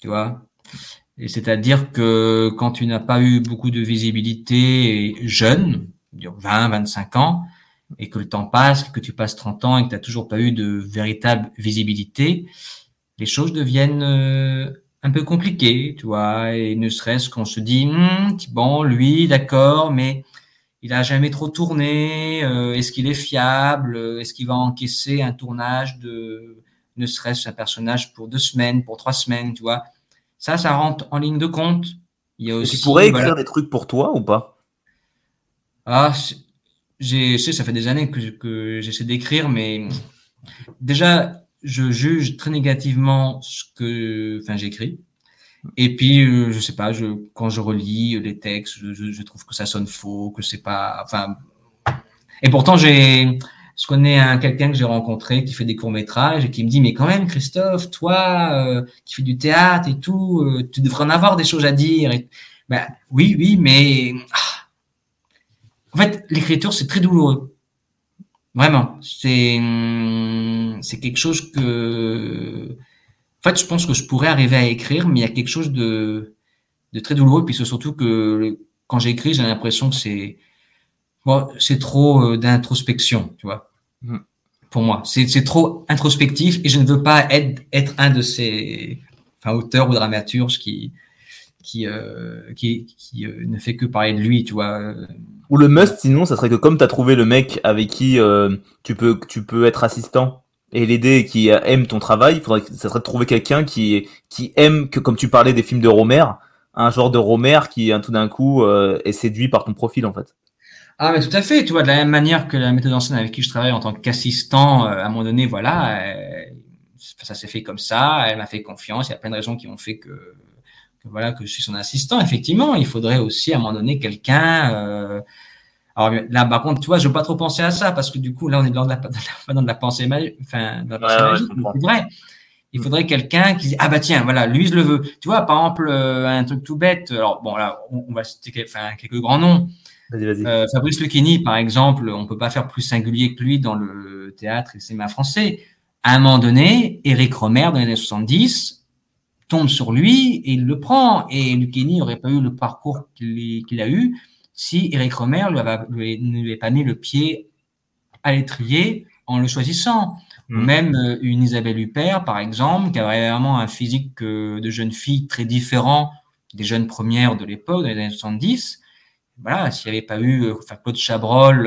tu vois. Et c'est-à-dire que quand tu n'as pas eu beaucoup de visibilité jeune, 20, 25 ans, et que le temps passe, que tu passes 30 ans et que tu n'as toujours pas eu de véritable visibilité, les choses deviennent euh, un peu compliquées, tu vois, et ne serait-ce qu'on se dit, hm, bon, lui, d'accord, mais il a jamais trop tourné, euh, est-ce qu'il est fiable, est-ce qu'il va encaisser un tournage de, ne serait-ce un personnage pour deux semaines, pour trois semaines, tu vois. Ça, ça rentre en ligne de compte. Il y a aussi, tu pourrais écrire des trucs pour toi ou pas? Ah, j'ai, sais, ça fait des années que, que j'essaie d'écrire, mais déjà, je juge très négativement ce que, enfin, j'écris. Et puis, euh, je sais pas, je, quand je relis les textes, je, je, trouve que ça sonne faux, que c'est pas, enfin. Et pourtant, j'ai, je connais un quelqu'un que j'ai rencontré qui fait des courts métrages et qui me dit mais quand même Christophe, toi euh, qui fais du théâtre et tout, euh, tu devrais en avoir des choses à dire. Ben oui, oui, mais ah, en fait, l'écriture, c'est très douloureux. Vraiment. C'est, hum, c'est quelque chose que, en fait, je pense que je pourrais arriver à écrire, mais il y a quelque chose de, de très douloureux. Puis c'est surtout que quand j'écris, j'ai l'impression que c'est, bon, c'est trop euh, d'introspection, tu vois. Mmh. Pour moi, c'est, trop introspectif et je ne veux pas être, être un de ces, enfin, auteurs ou dramaturges qui, qui, qui, qui ne fait que parler de lui, tu vois. Ou le must, sinon, ça serait que comme tu as trouvé le mec avec qui tu, peux, tu peux être assistant et l'aider qui aime ton travail, il faudrait, ça serait de trouver quelqu'un qui, qui aime, que comme tu parlais des films de Romer, un genre de Romer qui, tout d'un coup, est séduit par ton profil, en fait. Ah, mais tout à fait. Tu vois, de la même manière que la méthode en scène avec qui je travaille en tant qu'assistant, euh, à un moment donné, voilà, euh, ça s'est fait comme ça. Elle m'a fait confiance. Il y a plein de raisons qui ont fait que, que, voilà, que je suis son assistant. Effectivement, il faudrait aussi à un moment donné quelqu'un. Alors là, par contre, tu vois, je veux pas trop penser à ça parce que du coup, là, on est dans de la, (laughs) dans de la pensée magique. Enfin, dans la pensée magique. c'est vrai. Il faudrait quelqu'un qui dit ah bah tiens voilà lui je le veux tu vois par exemple euh, un truc tout bête alors bon là on, on va citer enfin, quelques grands noms euh, Fabrice Lucchini, par exemple, on peut pas faire plus singulier que lui dans le théâtre et le cinéma français. À un moment donné, Éric Romer, dans les années 70, tombe sur lui et il le prend. Et Lucchini n'aurait pas eu le parcours qu'il a eu si Éric Romer lui ne lui avait pas mis le pied à l'étrier en le choisissant. Hmm. Même euh, une Isabelle Huppert, par exemple, qui avait vraiment un physique euh, de jeune fille très différent des jeunes premières de l'époque, dans les années 70, voilà, s'il n'y avait pas eu euh, enfin, Claude Chabrol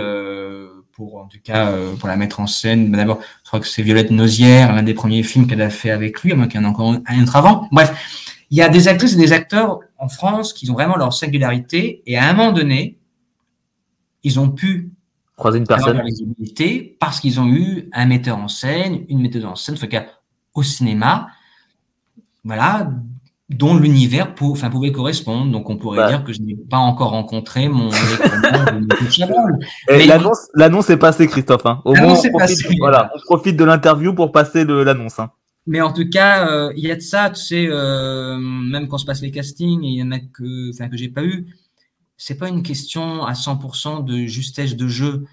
pour en tout cas euh, pour la mettre en scène. D'abord, je crois que c'est Violette Nozière, l'un des premiers films qu'elle a fait avec lui, à moins qu'il y en ait encore un autre avant. Bref, il y a des actrices et des acteurs en France qui ont vraiment leur singularité et à un moment donné, ils ont pu croiser une personne parce qu'ils ont eu un metteur en scène, une metteuse en scène, en tout cas au cinéma, voilà, dont l'univers enfin, pouvait correspondre. Donc, on pourrait bah. dire que je n'ai pas encore rencontré mon (laughs) L'annonce, l'annonce est passée, Christophe. Hein. Au moins, on profite, voilà, on profite de l'interview pour passer l'annonce. Hein. Mais en tout cas, euh, il y a de ça, tu sais, euh, même quand se passe les castings, il y en a que, enfin, que j'ai pas eu. C'est pas une question à 100% de justesse de jeu.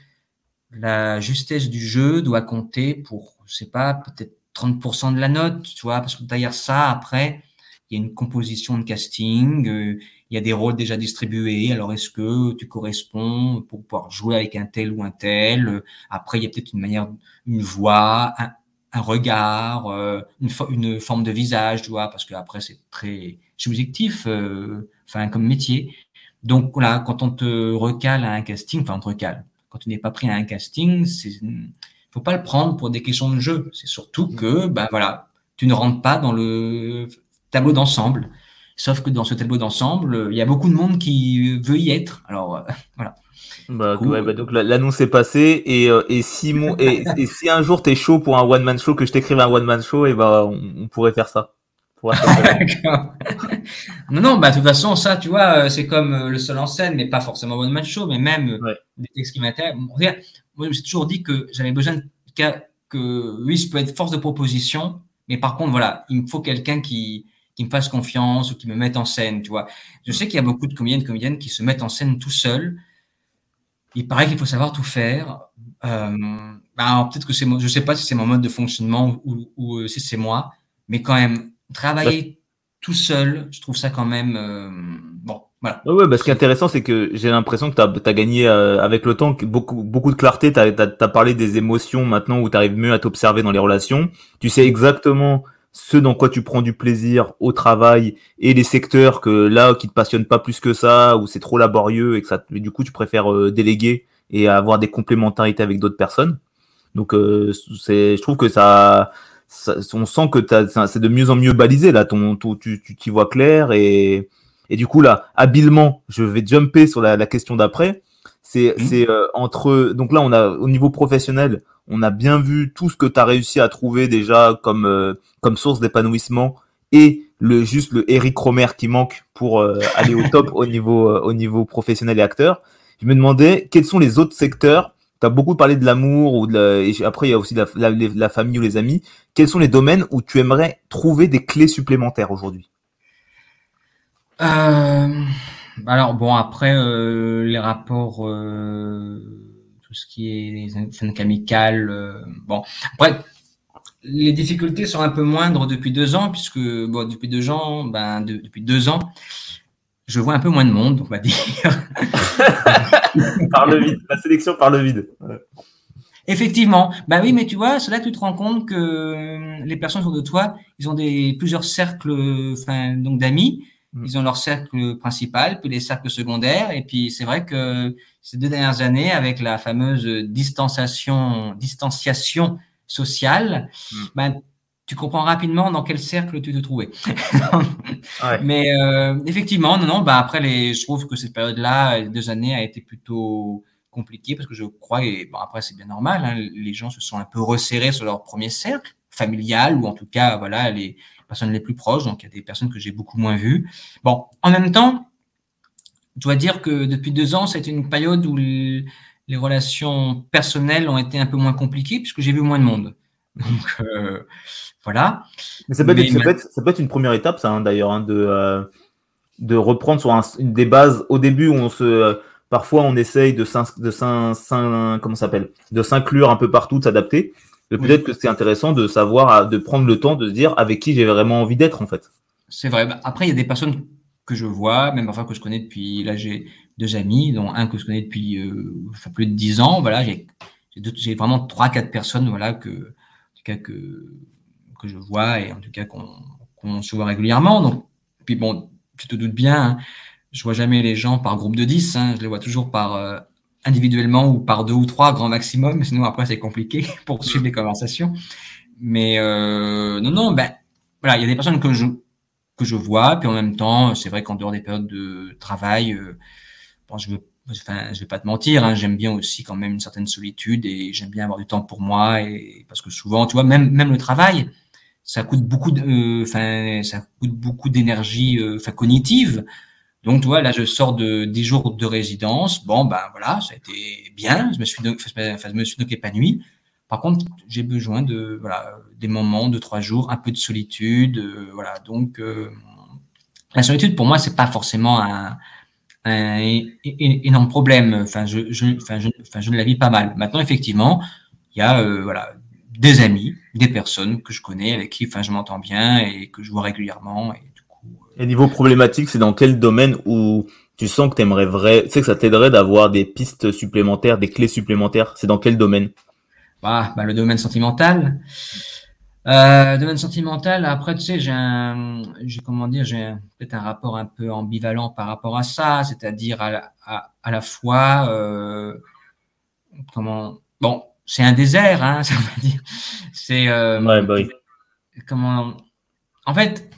La justesse du jeu doit compter pour, je sais pas, peut-être 30% de la note, tu vois, parce que derrière ça, après, il y a une composition de casting, euh, il y a des rôles déjà distribués. Alors, est-ce que tu corresponds pour pouvoir jouer avec un tel ou un tel? Après, il y a peut-être une manière, une voix, un, regard, euh, une, une, forme de visage, tu vois, parce que après, c'est très subjectif, euh, enfin, comme métier. Donc, voilà, quand on te recale à un casting, enfin, on te recale. Quand tu n'es pas pris à un casting, c'est, faut pas le prendre pour des questions de jeu. C'est surtout que, ben voilà, tu ne rentres pas dans le tableau d'ensemble. Sauf que dans ce tableau d'ensemble, il y a beaucoup de monde qui veut y être. Alors, euh, (laughs) voilà. Bah, bah, donc l'annonce est passée et, euh, et, si mon, et, si un jour t'es chaud pour un one man show que je t'écrive un one man show et bah on, pourrait faire ça. (laughs) non non bah de toute façon ça tu vois euh, c'est comme le seul en scène mais pas forcément one man show mais même des textes qui m'intéressent. moi j'ai toujours dit que j'avais besoin de, que oui je peux être force de proposition mais par contre voilà il me faut quelqu'un qui qui me fasse confiance ou qui me mette en scène, tu vois. Je sais qu'il y a beaucoup de comédiens et de comédiennes qui se mettent en scène tout seuls. Il paraît qu'il faut savoir tout faire. Euh, bah, peut-être que c'est je sais pas si c'est mon mode de fonctionnement ou, ou, euh, si c'est moi, mais quand même travailler tout seul, je trouve ça quand même euh, bon. Voilà. Ouais, bah, ce qui est intéressant, c'est que j'ai l'impression que tu as, gagné euh, avec le temps beaucoup, beaucoup de clarté. Tu as, as, parlé des émotions maintenant où tu arrives mieux à t'observer dans les relations. Tu sais exactement ce dans quoi tu prends du plaisir au travail et les secteurs que là qui te passionnent pas plus que ça ou c'est trop laborieux et que ça du coup tu préfères euh, déléguer et avoir des complémentarités avec d'autres personnes. Donc euh, c'est je trouve que ça, on sent que c'est de mieux en mieux balisé là ton, tu tu t'y vois clair et et du coup là habilement je vais jumper sur la, la question d'après c'est mmh. c'est euh, entre donc là on a au niveau professionnel on a bien vu tout ce que tu as réussi à trouver déjà comme, euh, comme source d'épanouissement et le juste le Eric Romer qui manque pour euh, aller au top (laughs) au niveau euh, au niveau professionnel et acteur. Je me demandais quels sont les autres secteurs? Tu as beaucoup parlé de l'amour et après il y a aussi la, famille ou les amis. Quels sont les domaines où tu aimerais trouver des clés supplémentaires aujourd'hui? Alors bon après les rapports ce qui est les scènes amicales. Euh, bon, après, les difficultés sont un peu moindres depuis deux ans, puisque bon, depuis deux ans, ben, depuis deux ans, je vois un peu moins de monde, on va dire. (laughs) par le vide, la sélection par le vide. Effectivement, bah oui, mais tu vois, que tu te rends compte que euh, les personnes autour de toi, ils ont des plusieurs cercles, enfin donc d'amis. Ils ont leur cercle principal, puis les cercles secondaires. Et puis c'est vrai que ces deux dernières années, avec la fameuse distanciation, distanciation sociale, mm. ben, tu comprends rapidement dans quel cercle tu te trouvais. (laughs) Mais euh, effectivement, non, non. Ben après, les, je trouve que cette période-là, les deux années, a été plutôt compliquée parce que je crois et bon après c'est bien normal. Hein, les gens se sont un peu resserrés sur leur premier cercle familial ou en tout cas voilà les personnes les plus proches. Donc, il y a des personnes que j'ai beaucoup moins vues. Bon, en même temps, je dois dire que depuis deux ans, c'est une période où les relations personnelles ont été un peu moins compliquées puisque j'ai vu moins de monde. (laughs) Donc, euh, voilà. Mais ça peut, être, ça, peut être, une première étape, ça, hein, d'ailleurs, hein, de, euh, de reprendre sur une des bases. Au début, où on se, euh, parfois, on essaye de s'appelle, de s'inclure un peu partout, de s'adapter. Peut-être que c'est intéressant de savoir, de prendre le temps de se dire avec qui j'ai vraiment envie d'être en fait. C'est vrai. Bah, après, il y a des personnes que je vois, même enfin que je connais depuis. Là, j'ai deux amis, dont un que je connais depuis euh, plus de dix ans. Voilà, j'ai vraiment trois, quatre personnes, voilà, que en tout cas que que je vois et en tout cas qu'on se voit régulièrement. Donc, puis bon, tu te doutes bien, hein, je vois jamais les gens par groupe de 10, hein, je les vois toujours par euh, individuellement ou par deux ou trois grand maximum, sinon après c'est compliqué (laughs) pour suivre les conversations. Mais euh, non, non, ben voilà, il y a des personnes que je que je vois, puis en même temps, c'est vrai qu'en dehors des périodes de travail, euh, bon, je veux, enfin, je vais pas te mentir, hein, j'aime bien aussi quand même une certaine solitude et j'aime bien avoir du temps pour moi et parce que souvent, tu vois, même même le travail, ça coûte beaucoup de, euh, enfin, ça coûte beaucoup d'énergie, euh, enfin cognitive. Donc, tu vois, là, je sors de 10 jours de résidence. Bon, ben voilà, ça a été bien. Je me suis, donc, enfin, je me suis donc épanoui. Par contre, j'ai besoin de, voilà, des moments de trois jours, un peu de solitude, euh, voilà. Donc, euh, la solitude, pour moi, c'est pas forcément un, un, énorme problème. Enfin, je, je, enfin, je, enfin, je ne la vis pas mal. Maintenant, effectivement, il y a, euh, voilà, des amis, des personnes que je connais, avec qui, enfin, je m'entends bien et que je vois régulièrement. Et niveau problématique, c'est dans quel domaine où tu sens que t'aimerais vrai, tu sais que ça t'aiderait d'avoir des pistes supplémentaires, des clés supplémentaires? C'est dans quel domaine? Bah, bah, le domaine sentimental. Euh, domaine sentimental. Après, tu sais, j'ai un, j'ai comment dire, j'ai peut-être un rapport un peu ambivalent par rapport à ça, c'est-à-dire à, la, à, la fois, euh, comment, bon, c'est un désert, hein, (laughs) ça veut dire. C'est, euh, ouais, bah oui. comment, en fait,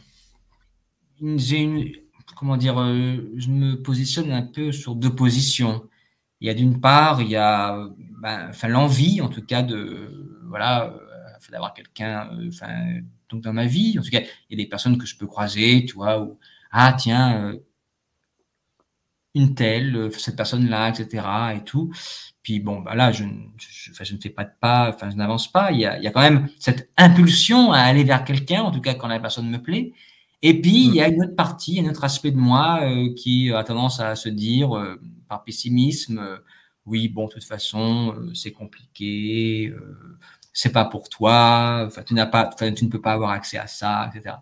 j'ai une, comment dire, euh, je me positionne un peu sur deux positions. Il y a d'une part, il y a, ben, enfin, l'envie, en tout cas, de, voilà, euh, d'avoir quelqu'un, euh, enfin, donc dans ma vie. En tout cas, il y a des personnes que je peux croiser, tu vois, où, ah, tiens, une telle, cette personne-là, etc. et tout. Puis bon, bah là, je, ne fais pas de pas, enfin, je n'avance pas. Il y a quand même cette impulsion à aller vers quelqu'un, en tout cas quand la personne me plaît. Et puis, il y a mm. une autre partie, un autre aspect de moi euh, qui a tendance à se dire, euh, par pessimisme, euh, oui, bon, de toute façon, c'est compliqué, c'est pas pour toi, tu n'as pas, tu ne peux pas avoir accès à ça, etc.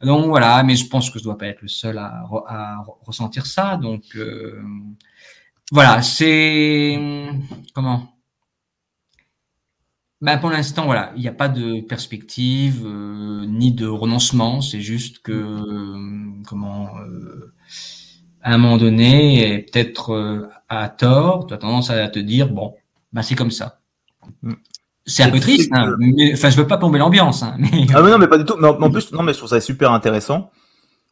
Donc voilà, mais je pense que je dois pas être le seul à, à ressentir ça. Donc voilà, c'est comment? Bah pour l'instant, voilà, il n'y a pas de perspective euh, ni de renoncement. C'est juste que, euh, comment, euh, à un moment donné, et peut-être à tort, tu as tendance à te dire bon, bah c'est comme ça. Mm. C'est un peu triste, hein, mais, enfin, je veux pas plomber l'ambiance. Hein, mais... Ah mais non, mais pas du tout. Mais en, plus, non, mais je trouve ça super intéressant.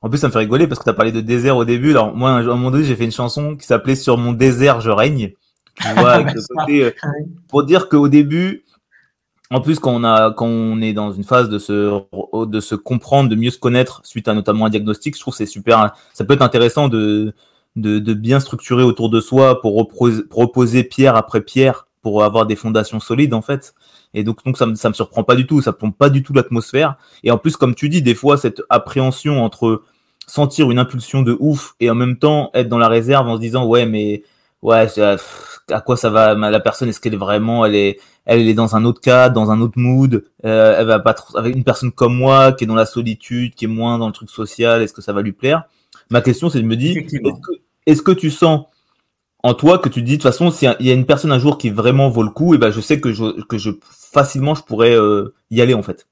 En plus, ça me fait rigoler parce que tu as parlé de désert au début. Alors moi, à un moment donné, j'ai fait une chanson qui s'appelait Sur mon désert, je règne. Tu (laughs) vois, avec le côté, pour dire qu'au début, en plus, quand on, est dans une phase de se, comprendre, de mieux se connaître suite à notamment un diagnostic, je trouve que c'est super. Ça peut être intéressant de, bien structurer autour de soi pour reposer, pierre après pierre pour avoir des fondations solides en fait. Et donc, ça, ça me surprend pas du tout, ça pompe pas du tout l'atmosphère. Et en plus, comme tu dis, des fois, cette appréhension entre sentir une impulsion de ouf et en même temps être dans la réserve en se disant ouais mais ouais à quoi ça va la personne est-ce qu'elle est vraiment elle est dans un autre cadre, dans un autre mood, euh, elle va pas trop, avec une personne comme moi qui est dans la solitude, qui est moins dans le truc social, est-ce que ça va lui plaire? Ma question c'est de me dire, est-ce que, tu sens en toi que tu dis de toute façon s'il y a une personne un jour qui vraiment vaut le coup, et ben je sais que je, que je facilement je pourrais euh, y aller en fait,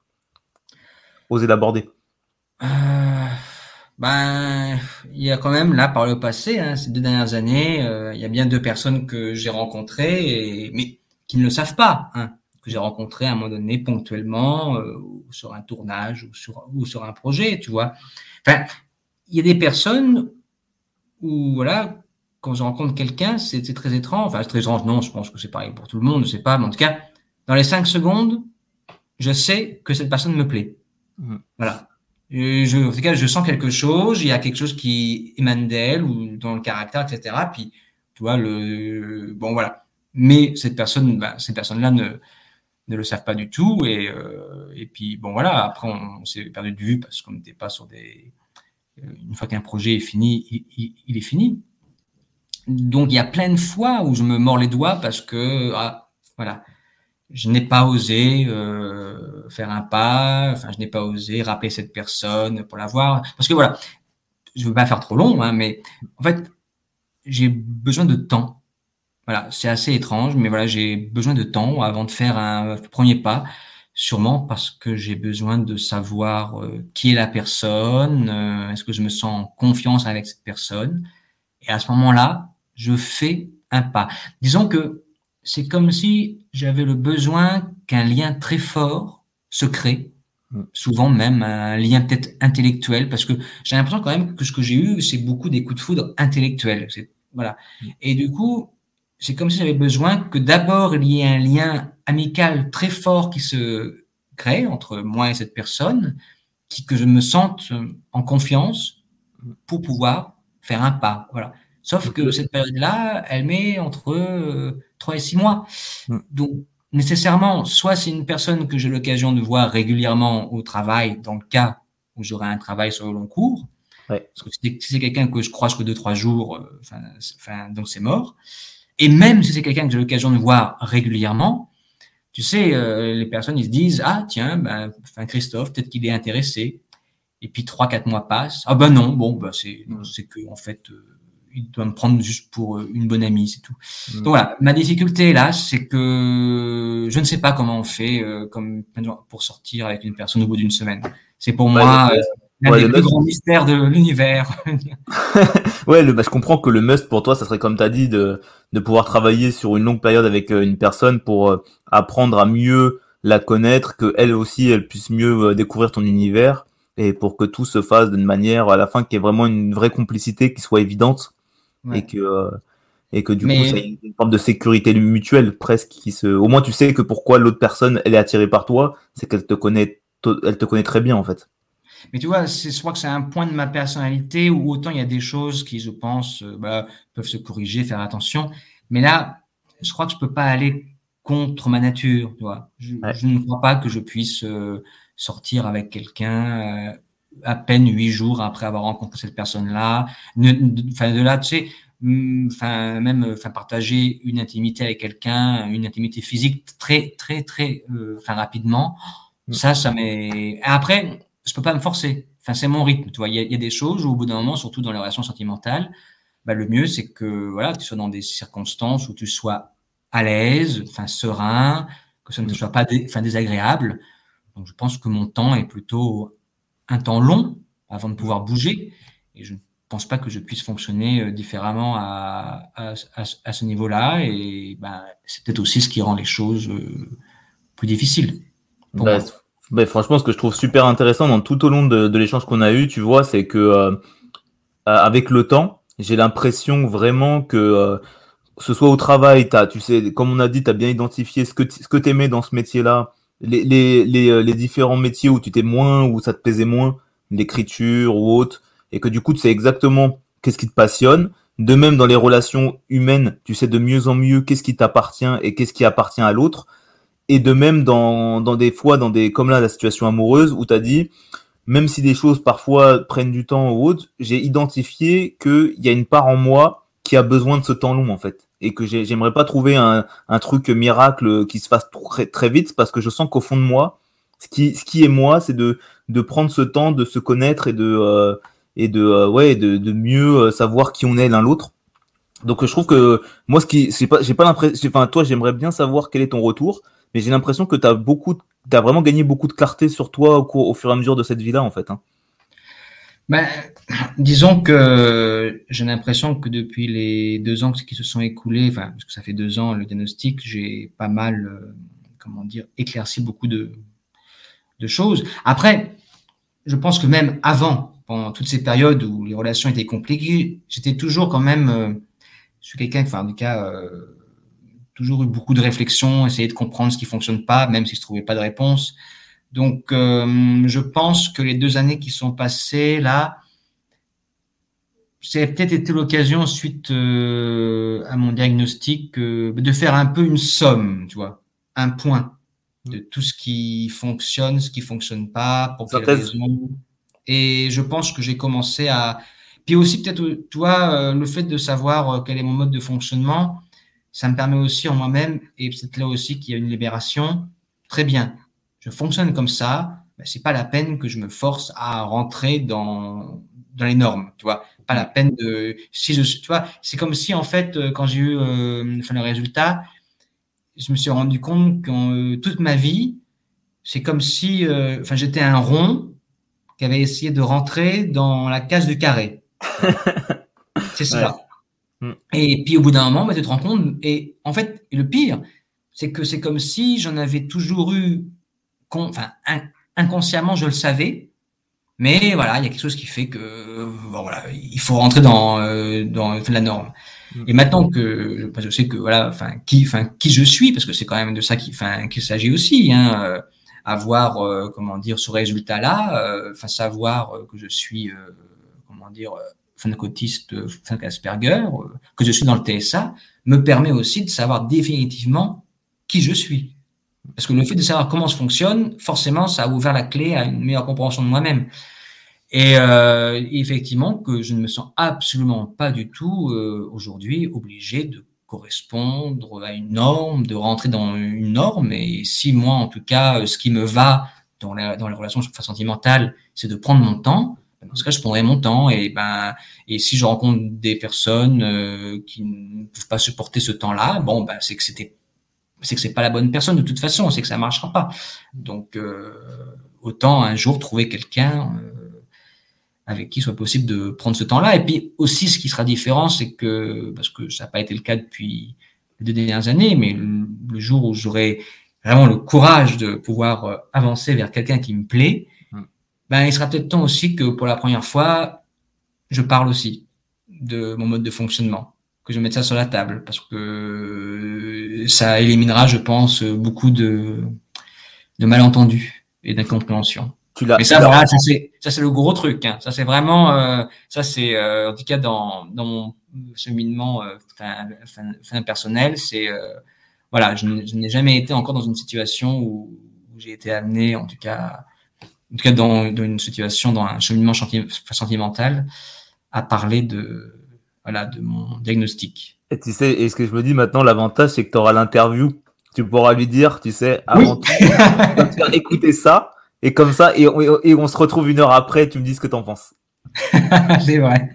oser l'aborder. Euh, Ben, il y a quand même là par le passé, hein, ces deux dernières années, euh, il y a bien deux personnes que j'ai rencontrées, et, mais qui ne le savent pas, hein, que j'ai rencontrées à un moment donné ponctuellement euh, sur un tournage ou sur ou sur un projet, tu vois. Enfin, il y a des personnes où voilà, quand je rencontre quelqu'un, c'est très étrange. Enfin, c'est très étrange. Non, je pense que c'est pareil pour tout le monde, je sais pas, mais en tout cas, dans les cinq secondes, je sais que cette personne me plaît. Mmh. Voilà. je, en tout cas, je sens quelque chose, il y a quelque chose qui émane d'elle ou dans le caractère, etc. Puis, tu vois, le, bon, voilà. Mais cette personne, ben, ces personnes-là ne, ne le savent pas du tout. Et, euh, et puis, bon, voilà, après, on, s'est perdu de vue parce qu'on n'était pas sur des. Euh, une fois qu'un projet est fini, il, est fini. Donc, il y a plein de fois où je me mords les doigts parce que, ah, voilà, je n'ai pas osé euh, faire un pas, enfin, je n'ai pas osé rappeler cette personne pour la voir. Parce que voilà, je veux pas faire trop long, hein, mais en fait, j'ai besoin de temps. Voilà, c'est assez étrange, mais voilà, j'ai besoin de temps avant de faire un premier pas, sûrement parce que j'ai besoin de savoir euh, qui est la personne, euh, est-ce que je me sens en confiance avec cette personne, et à ce moment-là, je fais un pas. Disons que c'est comme si j'avais le besoin qu'un lien très fort se crée, mm. souvent même un lien peut-être intellectuel, parce que j'ai l'impression quand même que ce que j'ai eu, c'est beaucoup des coups de foudre intellectuels. Voilà. Mm. Et du coup, c'est comme si j'avais besoin que d'abord il y ait un lien amical très fort qui se crée entre moi et cette personne, qui, que je me sente en confiance pour pouvoir faire un pas. Voilà. Sauf que cette période-là, elle met entre euh, trois et six mois. Mm. Donc, nécessairement, soit c'est une personne que j'ai l'occasion de voir régulièrement au travail, dans le cas où j'aurai un travail sur le long cours. Parce que si c'est quelqu'un que je croise que deux, trois jours, euh, donc c'est mort. Et même si c'est quelqu'un que j'ai l'occasion de voir régulièrement, tu sais, euh, les personnes, ils se disent, ah, tiens, ben, enfin, Christophe, peut-être qu'il est intéressé. Et puis trois, quatre mois passent. Ah ben non, bon, ben, c'est, mm. c'est que, en fait, il doit me prendre juste pour euh, une bonne amie, c'est tout. Mm. Donc voilà, ma difficulté là, c'est que je ne sais pas comment on fait euh, comme pour sortir avec une personne au bout d'une semaine. C'est pour moi euh, l'un des plus grands mystères de l'univers. (laughs) ouais, le, bah, je comprends que le must pour toi, ça serait comme tu as dit de, de pouvoir travailler sur une longue période avec une personne pour apprendre à mieux la connaître, que elle aussi elle puisse mieux découvrir ton univers et pour que tout se fasse d'une manière à la fin qui est vraiment une vraie complicité qui soit évidente et que euh, et que du coup c'est une forme de sécurité mutuelle presque qui se au moins tu sais que pourquoi l'autre personne elle est attirée par toi c'est qu'elle te connaît elle te connaît très bien en fait mais tu vois c'est soit que c'est un point de ma personnalité ou autant il y a des choses qui je pense euh, bah, peuvent se corriger faire attention mais là je crois que je peux pas aller contre ma nature tu vois je, ne crois pas que je puisse euh, sortir avec quelqu'un à peine huit jours après avoir rencontré cette personne-là. Enfin, de là, tu sais, mm, enfin, même, enfin, partager une intimité avec quelqu'un, une intimité physique très, très, très, euh, rapidement. Mm. Ça, ça m'est. Après, je peux pas me forcer. Enfin, c'est mon rythme. Tu vois, il y, a, des choses où, au bout d'un moment, surtout dans les relations sentimentales, bah, le mieux, c'est que, voilà, tu sois dans des circonstances où tu sois à l'aise, enfin, serein, que ça ne te mm. soit pas, enfin, désagréable. Donc, je pense que mon temps est plutôt un temps long avant de pouvoir bouger. Et je ne pense pas que je puisse fonctionner euh, différemment à, à, à, ce niveau-là. Et ben, c'est peut-être aussi ce qui rend les choses euh, plus difficiles. Bah, bah, franchement, ce que je trouve super intéressant dans tout au long de, l'échange qu'on a eu, tu vois, c'est que euh, avec le temps, j'ai l'impression vraiment que ce soit au travail, as, tu sais, comme on a dit, tu as bien identifié ce que ce que aimais dans ce métier-là, les, les, les, euh, les, différents métiers où tu t'es moins, où ça te plaisait moins, l'écriture ou autre, et que du coup tu sais exactement qu'est-ce qui te passionne. De même dans les relations humaines, tu sais de mieux en mieux qu'est-ce qui t'appartient et qu'est-ce qui appartient à l'autre. Et de même dans, dans des fois, dans des comme là la situation amoureuse où tu as dit, même si des choses parfois prennent du temps ou autre, j'ai identifié qu'il y a une part en moi qui a besoin de ce temps long en fait et que j'aimerais pas trouver un, un, truc miracle qui se fasse très, très vite parce que je sens qu'au fond de moi, ce qui, ce qui est moi, c'est de, de prendre ce temps de se connaître et de, euh, et de, euh, ouais, de, de mieux euh, savoir qui on est l'un l'autre. Donc je trouve que moi, ce qui, j'ai pas, j'ai pas l'impression, enfin toi, j'aimerais bien savoir quel est ton retour, mais j'ai l'impression que tu as beaucoup, as vraiment gagné beaucoup de clarté sur toi au, cours, au fur et à mesure de cette vie-là, en fait. Hein. ben, disons que j'ai l'impression que depuis les deux ans qui se sont écoulés, parce que ça fait deux ans le diagnostic, j'ai pas mal, euh, comment dire, éclairci beaucoup de, de choses. Après, je pense que même avant, pendant toutes ces périodes où les relations étaient compliquées, j'étais toujours quand même, euh, je suis quelqu'un, enfin, en tout cas, euh, toujours eu beaucoup de réflexion, essayer de comprendre ce qui fonctionne pas, même si je trouvais pas de réponse. Donc, euh, je pense que les deux années qui sont passées là, c'est peut-être été l'occasion suite euh, à mon diagnostic euh, de faire un peu une somme, tu vois, un point de tout ce qui fonctionne, ce qui fonctionne pas, pour quelles raisons. Et je pense que j'ai commencé à, puis aussi peut-être, tu vois, le fait de savoir quel est mon mode de fonctionnement, ça me permet aussi en moi-même, et c'est là aussi qu'il y a une libération. Très bien, je fonctionne comme ça, ben, c'est pas la peine que je me force à rentrer dans, dans les normes, tu vois. Pas la peine de, si je, tu vois, c'est comme si en fait, euh, quand j'ai eu euh, enfin, le résultat, je me suis rendu compte que euh, toute ma vie, c'est comme si, euh, enfin, j'étais un rond qui avait essayé de rentrer dans la case du carré. (laughs) c'est ça. Mm. Et puis au bout d'un moment, bah, tu te rends compte, et en fait, le pire, c'est que c'est comme si j'en avais toujours eu, enfin, inconsciemment, je le savais, mais voilà, il y a quelque chose qui fait que, bon, voilà, il faut rentrer dans, euh, dans la norme. Mm. Et maintenant que je sais que voilà, enfin qui, enfin qui je suis, parce que c'est quand même de ça qu'il, s'agit aussi, hein, euh, avoir euh, comment dire ce résultat-là, enfin savoir que je suis, comment dire, Frank Asperger, euh, que je suis dans le TSA, me permet aussi de savoir définitivement qui je suis. Parce que le fait de savoir comment je fonctionne, forcément, ça a ouvert la clé à une meilleure compréhension de moi-même. Et euh, effectivement, que je ne me sens absolument pas du tout euh, aujourd'hui obligé de correspondre à une norme, de rentrer dans une norme. Et si moi, en tout cas, ce qui me va dans, dans les relations sentimentales, c'est de prendre mon temps, dans ce cas, je prendrai mon temps et ben et si je rencontre des personnes euh, qui ne peuvent pas supporter ce temps-là, bon ben c'est que c'était c'est que c'est pas la bonne personne de toute façon, c'est que ça marchera pas. Donc euh, autant un jour trouver quelqu'un euh, avec qui soit possible de prendre ce temps-là. Et puis aussi, ce qui sera différent, c'est que parce que ça n'a pas été le cas depuis les deux dernières années, mais le, le jour où j'aurai vraiment le courage de pouvoir avancer vers quelqu'un qui me plaît, ben, il sera peut-être temps aussi que pour la première fois, je parle aussi de mon mode de fonctionnement, que je mette ça sur la table, parce que ça éliminera, je pense, beaucoup de, de malentendus et d'incompréhension. Mais ça, voilà, ça c'est ça c'est le gros truc. Hein. Ça c'est vraiment euh, ça c'est euh, en tout cas dans dans mon cheminement euh, fin, fin, personnel, c'est euh, voilà, je n'ai jamais été encore dans une situation où, où j'ai été amené, en tout cas, en tout cas dans, une situation, dans un cheminement sentimental, à parler de, voilà, de mon diagnostic. Et tu sais, et ce que je me dis maintenant, l'avantage, c'est que tu auras l'interview. Tu pourras lui dire, tu sais, avant oui. (laughs) écouter ça, et comme ça, et, et, on se retrouve une heure après, tu me dis ce que tu en penses. (laughs) c'est vrai.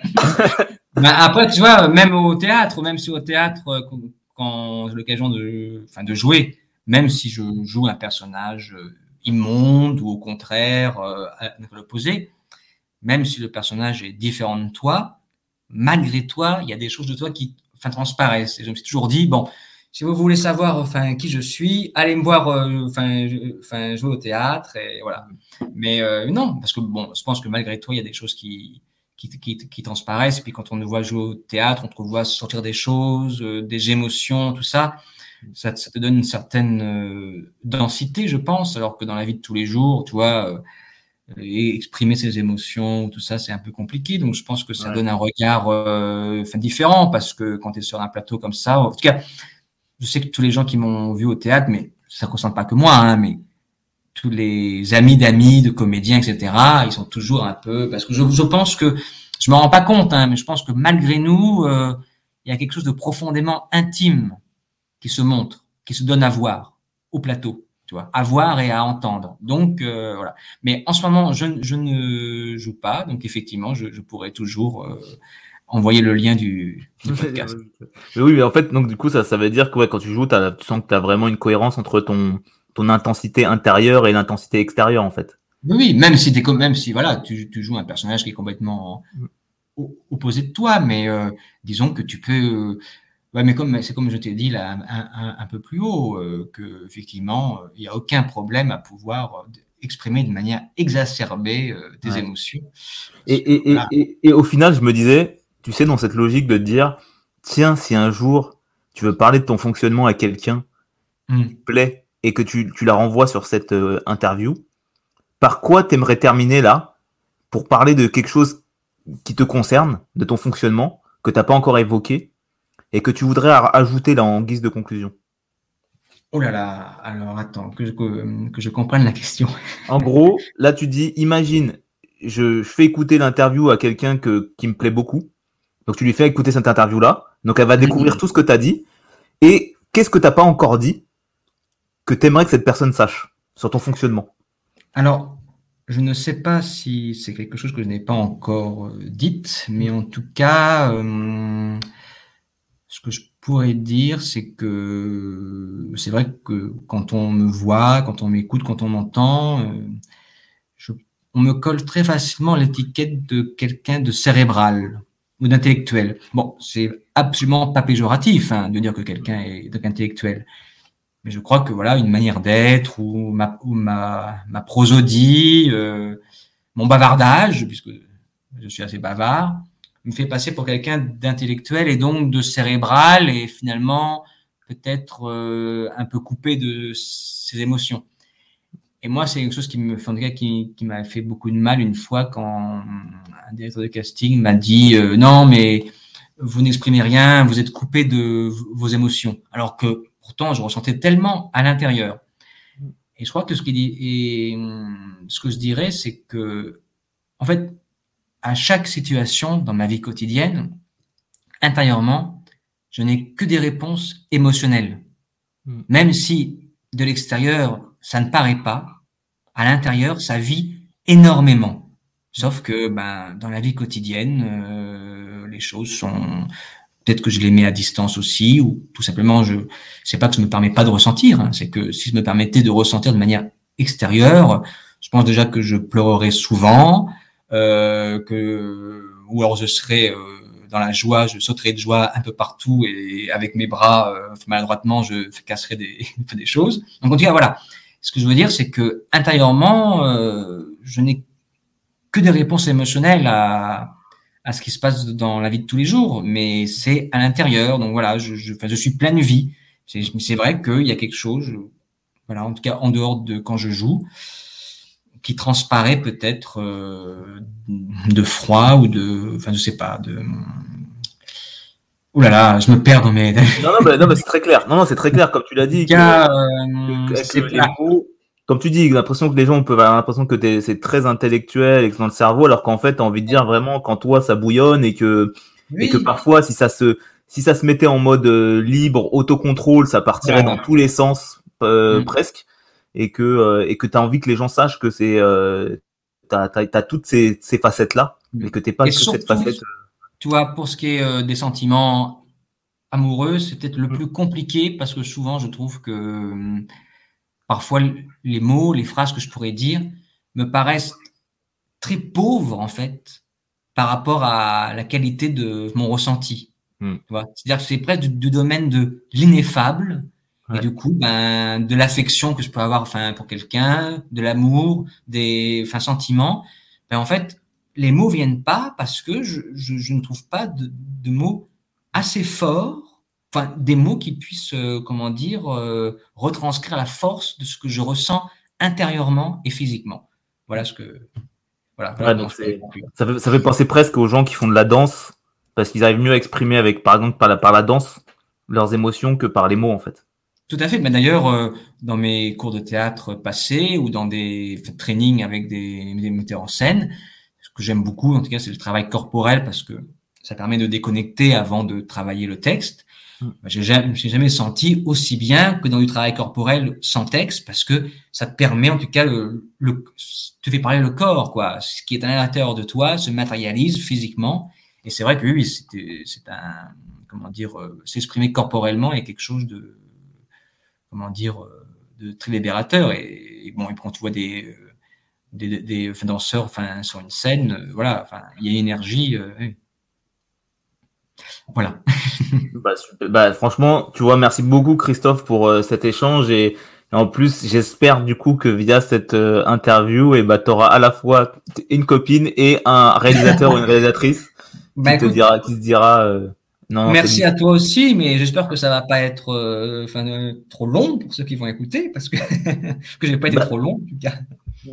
(laughs) ben après, tu vois, même au théâtre, même si au théâtre, euh, quand j'ai l'occasion de, enfin, de jouer, même si je joue un personnage euh, immonde ou au contraire euh, l'opposé, même si le personnage est différent de toi, malgré toi, il y a des choses de toi qui enfin, transparaissent. Et je me suis toujours dit, bon, si vous voulez savoir enfin qui je suis, allez me voir euh, enfin, jouer au théâtre et voilà. Mais euh, non, parce que bon, je pense que malgré toi, il y a des choses qui qui, qui, qui transparaissent. Et puis quand on nous voit jouer au théâtre, on te voit sortir des choses, euh, des émotions, tout ça ça, ça, te donne une certaine euh, densité, je pense, alors que dans la vie de tous les jours, tu vois, euh, exprimer ses émotions, tout ça, c'est un peu compliqué. Donc, je pense que ça donne un regard euh, différent parce que quand tu es sur un plateau comme ça, en tout cas, je sais que tous les gens qui m'ont vu au théâtre, mais ça ne concerne pas que moi, hein, mais tous les amis d'amis, de comédiens, etc., ils sont toujours un peu, parce que je, je pense que, je me rends pas compte, hein, mais je pense que malgré nous, euh, il y a quelque chose de profondément intime qui se montre, qui se donne à voir au plateau, tu vois, à voir et à entendre. Donc euh, voilà. Mais en ce moment, je, je, ne joue pas, donc effectivement, je, je pourrais toujours euh, envoyer le lien du, du (laughs) podcast. oui, mais en fait, donc du coup, ça, ça veut dire que ouais, quand tu joues, tu sens que tu as vraiment une cohérence entre ton ton intensité intérieure et l'intensité extérieure, en fait. Oui, même si es, même si voilà, tu, tu, joues un personnage qui est complètement mm. opposé de toi, mais euh, disons que tu peux. Ouais, mais comme c'est comme je t'ai dit là un, un, peu plus haut, euh, que effectivement, il n'y a aucun problème à pouvoir exprimer de manière exacerbée tes émotions. Et, et, et, et, au final, je me disais, tu sais, dans cette logique de te dire, tiens, si un jour tu veux parler de ton fonctionnement à quelqu'un mm. qui te plaît et que tu, tu la renvoies sur cette interview, par quoi tu aimerais terminer là pour parler de quelque chose qui te concerne, de ton fonctionnement, que tu n'as pas encore évoqué? Et que tu voudrais ajouter là en guise de conclusion Oh là là, alors attends, que je, que je comprenne la question. (laughs) En gros, là tu dis, imagine, je, fais écouter l'interview à quelqu'un qui me plaît beaucoup. Donc tu lui fais écouter cette interview-là. Donc elle va découvrir tout ce que tu as dit. Et qu'est-ce que tu n'as pas encore dit que tu aimerais que cette personne sache sur ton fonctionnement? Alors, je ne sais pas si c'est quelque chose que je n'ai pas encore euh, dit, mais en tout cas, euh, ce que je pourrais dire, c'est que c'est vrai que quand on me voit, quand on m'écoute, quand on m'entend, euh, on me colle très facilement l'étiquette de quelqu'un de cérébral ou d'intellectuel. Bon, c'est absolument pas péjoratif hein, de dire que quelqu'un est intellectuel. Mais je crois que voilà, une manière d'être ou ma, ou prosodie, euh, mon bavardage, puisque je suis assez bavard, me fait passer pour quelqu'un d'intellectuel et donc de cérébral et finalement peut-être euh, un peu coupé de ses émotions. Et moi, c'est quelque chose qui me fait, qui, qui m'a fait beaucoup de mal une fois quand un directeur de casting m'a dit euh, non, mais vous n'exprimez rien, vous êtes coupé de vos émotions. Alors que Pourtant, je ressentais tellement à l'intérieur. Et je crois que ce, et ce que je dirais, c'est que, en fait, à chaque situation dans ma vie quotidienne, intérieurement, je n'ai que des réponses émotionnelles. Hmm. Même si de l'extérieur, ça ne paraît pas, à l'intérieur, ça vit énormément. Sauf que ben, dans la vie quotidienne, euh, les choses sont, Peut-être que je les mets à distance aussi, ou tout simplement, je c'est pas que je me permets pas de ressentir, hein, c'est que si je me permettais de ressentir de manière extérieure, je pense déjà que je pleurerais souvent, que ou alors je serais euh, dans la joie, je sauterais de joie un peu partout et avec mes bras euh, maladroitement, je casserais des, (laughs) des choses. Donc en tout cas, voilà. Ce que je veux dire, c'est que intérieurement, euh, je n'ai que des réponses émotionnelles à, à ce qui se passe dans la vie de tous les jours, mais c'est à l'intérieur. Donc voilà, je, je, je suis pleine vie. C'est vrai qu'il y a quelque chose, voilà, en tout cas en dehors de quand je joue, qui transparaît peut-être euh, de froid ou de, enfin je sais pas, de. Ouh là là, je me perds dans mes. non non, mais, c'est très clair. Non non, c'est très clair comme tu l'as dit. Que, euh, comme tu dis, j'ai l'impression que les gens peuvent avoir l'impression que c'est très intellectuel et que dans le cerveau, alors qu'en fait, tu as envie de dire vraiment quand toi ça bouillonne et que, et que parfois, si ça se, si ça se mettait en mode euh, libre, autocontrôle, ça partirait dans tous les sens euh, mm. presque, et que euh, et que t'as envie que les gens sachent que c'est euh, t'as as, toutes ces, ces facettes là, mais que t'es pas que cette facette. Tu vois, pour ce qui est des sentiments amoureux, c'est peut-être le mm. plus compliqué parce que souvent, je trouve que parfois les mots, les phrases que je pourrais dire me paraissent très pauvres en fait par rapport à la qualité de mon ressenti. Hmm. C'est-à-dire que c'est presque du, domaine de l'ineffable et du coup ben, de l'affection que je peux avoir enfin pour quelqu'un, de l'amour, des enfin sentiments. Ben, en fait, les mots viennent pas parce que je, je, ne trouve pas de, de mots assez forts enfin, des mots qui puissent, euh, comment dire, euh, retranscrire la force de ce que je ressens intérieurement et physiquement. Voilà ce que. Voilà. ça, fait, ça fait penser presque aux gens qui font de la danse parce qu'ils arrivent mieux à exprimer avec, par exemple, par la, par la danse leurs émotions que par les mots, en fait. Tout à fait. Mais d'ailleurs, euh, dans mes cours de théâtre passés ou dans des trainings avec des, des metteurs en scène, ce que j'aime beaucoup, en tout cas, c'est le travail corporel parce que ça permet de déconnecter avant de travailler le texte. Mm. J'ai jamais, jamais senti aussi bien que dans du travail corporel sans texte parce que ça te permet en tout cas le, le te fait parler le corps quoi. Ce qui est à l'intérieur de toi se matérialise physiquement et c'est vrai que oui, c'est un comment dire euh, s'exprimer corporellement est quelque chose de comment dire euh, de très libérateur et, bon et quand tu vois des des, des danseurs enfin, sur une scène. voilà, enfin, il y a une énergie. Voilà. (laughs) Bah, bah, franchement, tu vois, merci beaucoup Christophe pour cet échange et en plus, j'espère du coup que via cette euh, interview, et eh bah, tu auras à la fois une copine et un réalisateur ou une (laughs) réalisatrice bah, qui, te dira, qui se dira. Euh, non, merci à toi aussi, mais j'espère que ça va pas être euh, enfin, trop long pour ceux qui vont écouter, parce que, (laughs) que j'ai pas été bah, trop long en tout cas.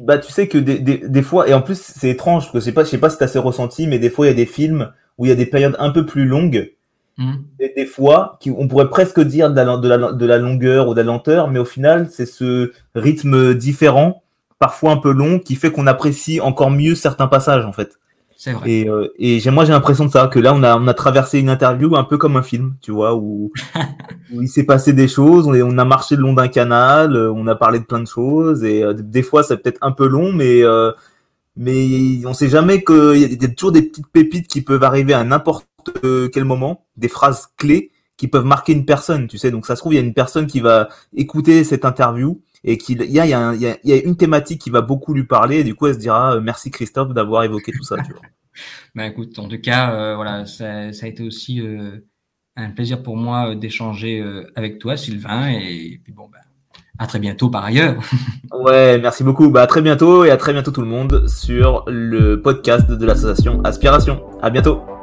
Bah, tu sais que des, des, des fois, et en plus, c'est étrange, parce que pas, je sais pas si t'as assez ressenti, mais des fois, il y a des films où il y a des périodes un peu plus longues Mmh. Et des fois, qui, on pourrait presque dire de la, de, la, de la, longueur ou de la lenteur, mais au final, c'est ce rythme différent, parfois un peu long, qui fait qu'on apprécie encore mieux certains passages, en fait. Vrai. Et, euh, et moi, j'ai l'impression de ça, que là, on a, on a traversé une interview un peu comme un film, tu vois, où, (laughs) où il s'est passé des choses, on, est, on a marché le long d'un canal, euh, on a parlé de plein de choses, et euh, des fois, c'est peut-être un peu long, mais mais on sait jamais qu'il y a toujours des petites pépites qui peuvent arriver à n'importe quel moment, des phrases clés qui peuvent marquer une personne, tu sais. Donc ça se trouve, il y a une personne qui va écouter cette interview et qu'il y y, a, il y a une thématique qui va beaucoup lui parler et du coup elle se dira euh, merci Christophe d'avoir évoqué tout ça. Tu vois. (laughs) bah écoute, en tout cas, euh, voilà, ça, ça, a été aussi euh, un plaisir pour moi d'échanger avec toi, Sylvain, et, puis bon, bah, à très bientôt par ailleurs. (laughs) ouais, merci beaucoup. Bah, à très bientôt et à très bientôt tout le monde sur le podcast de l'association Aspiration. À bientôt.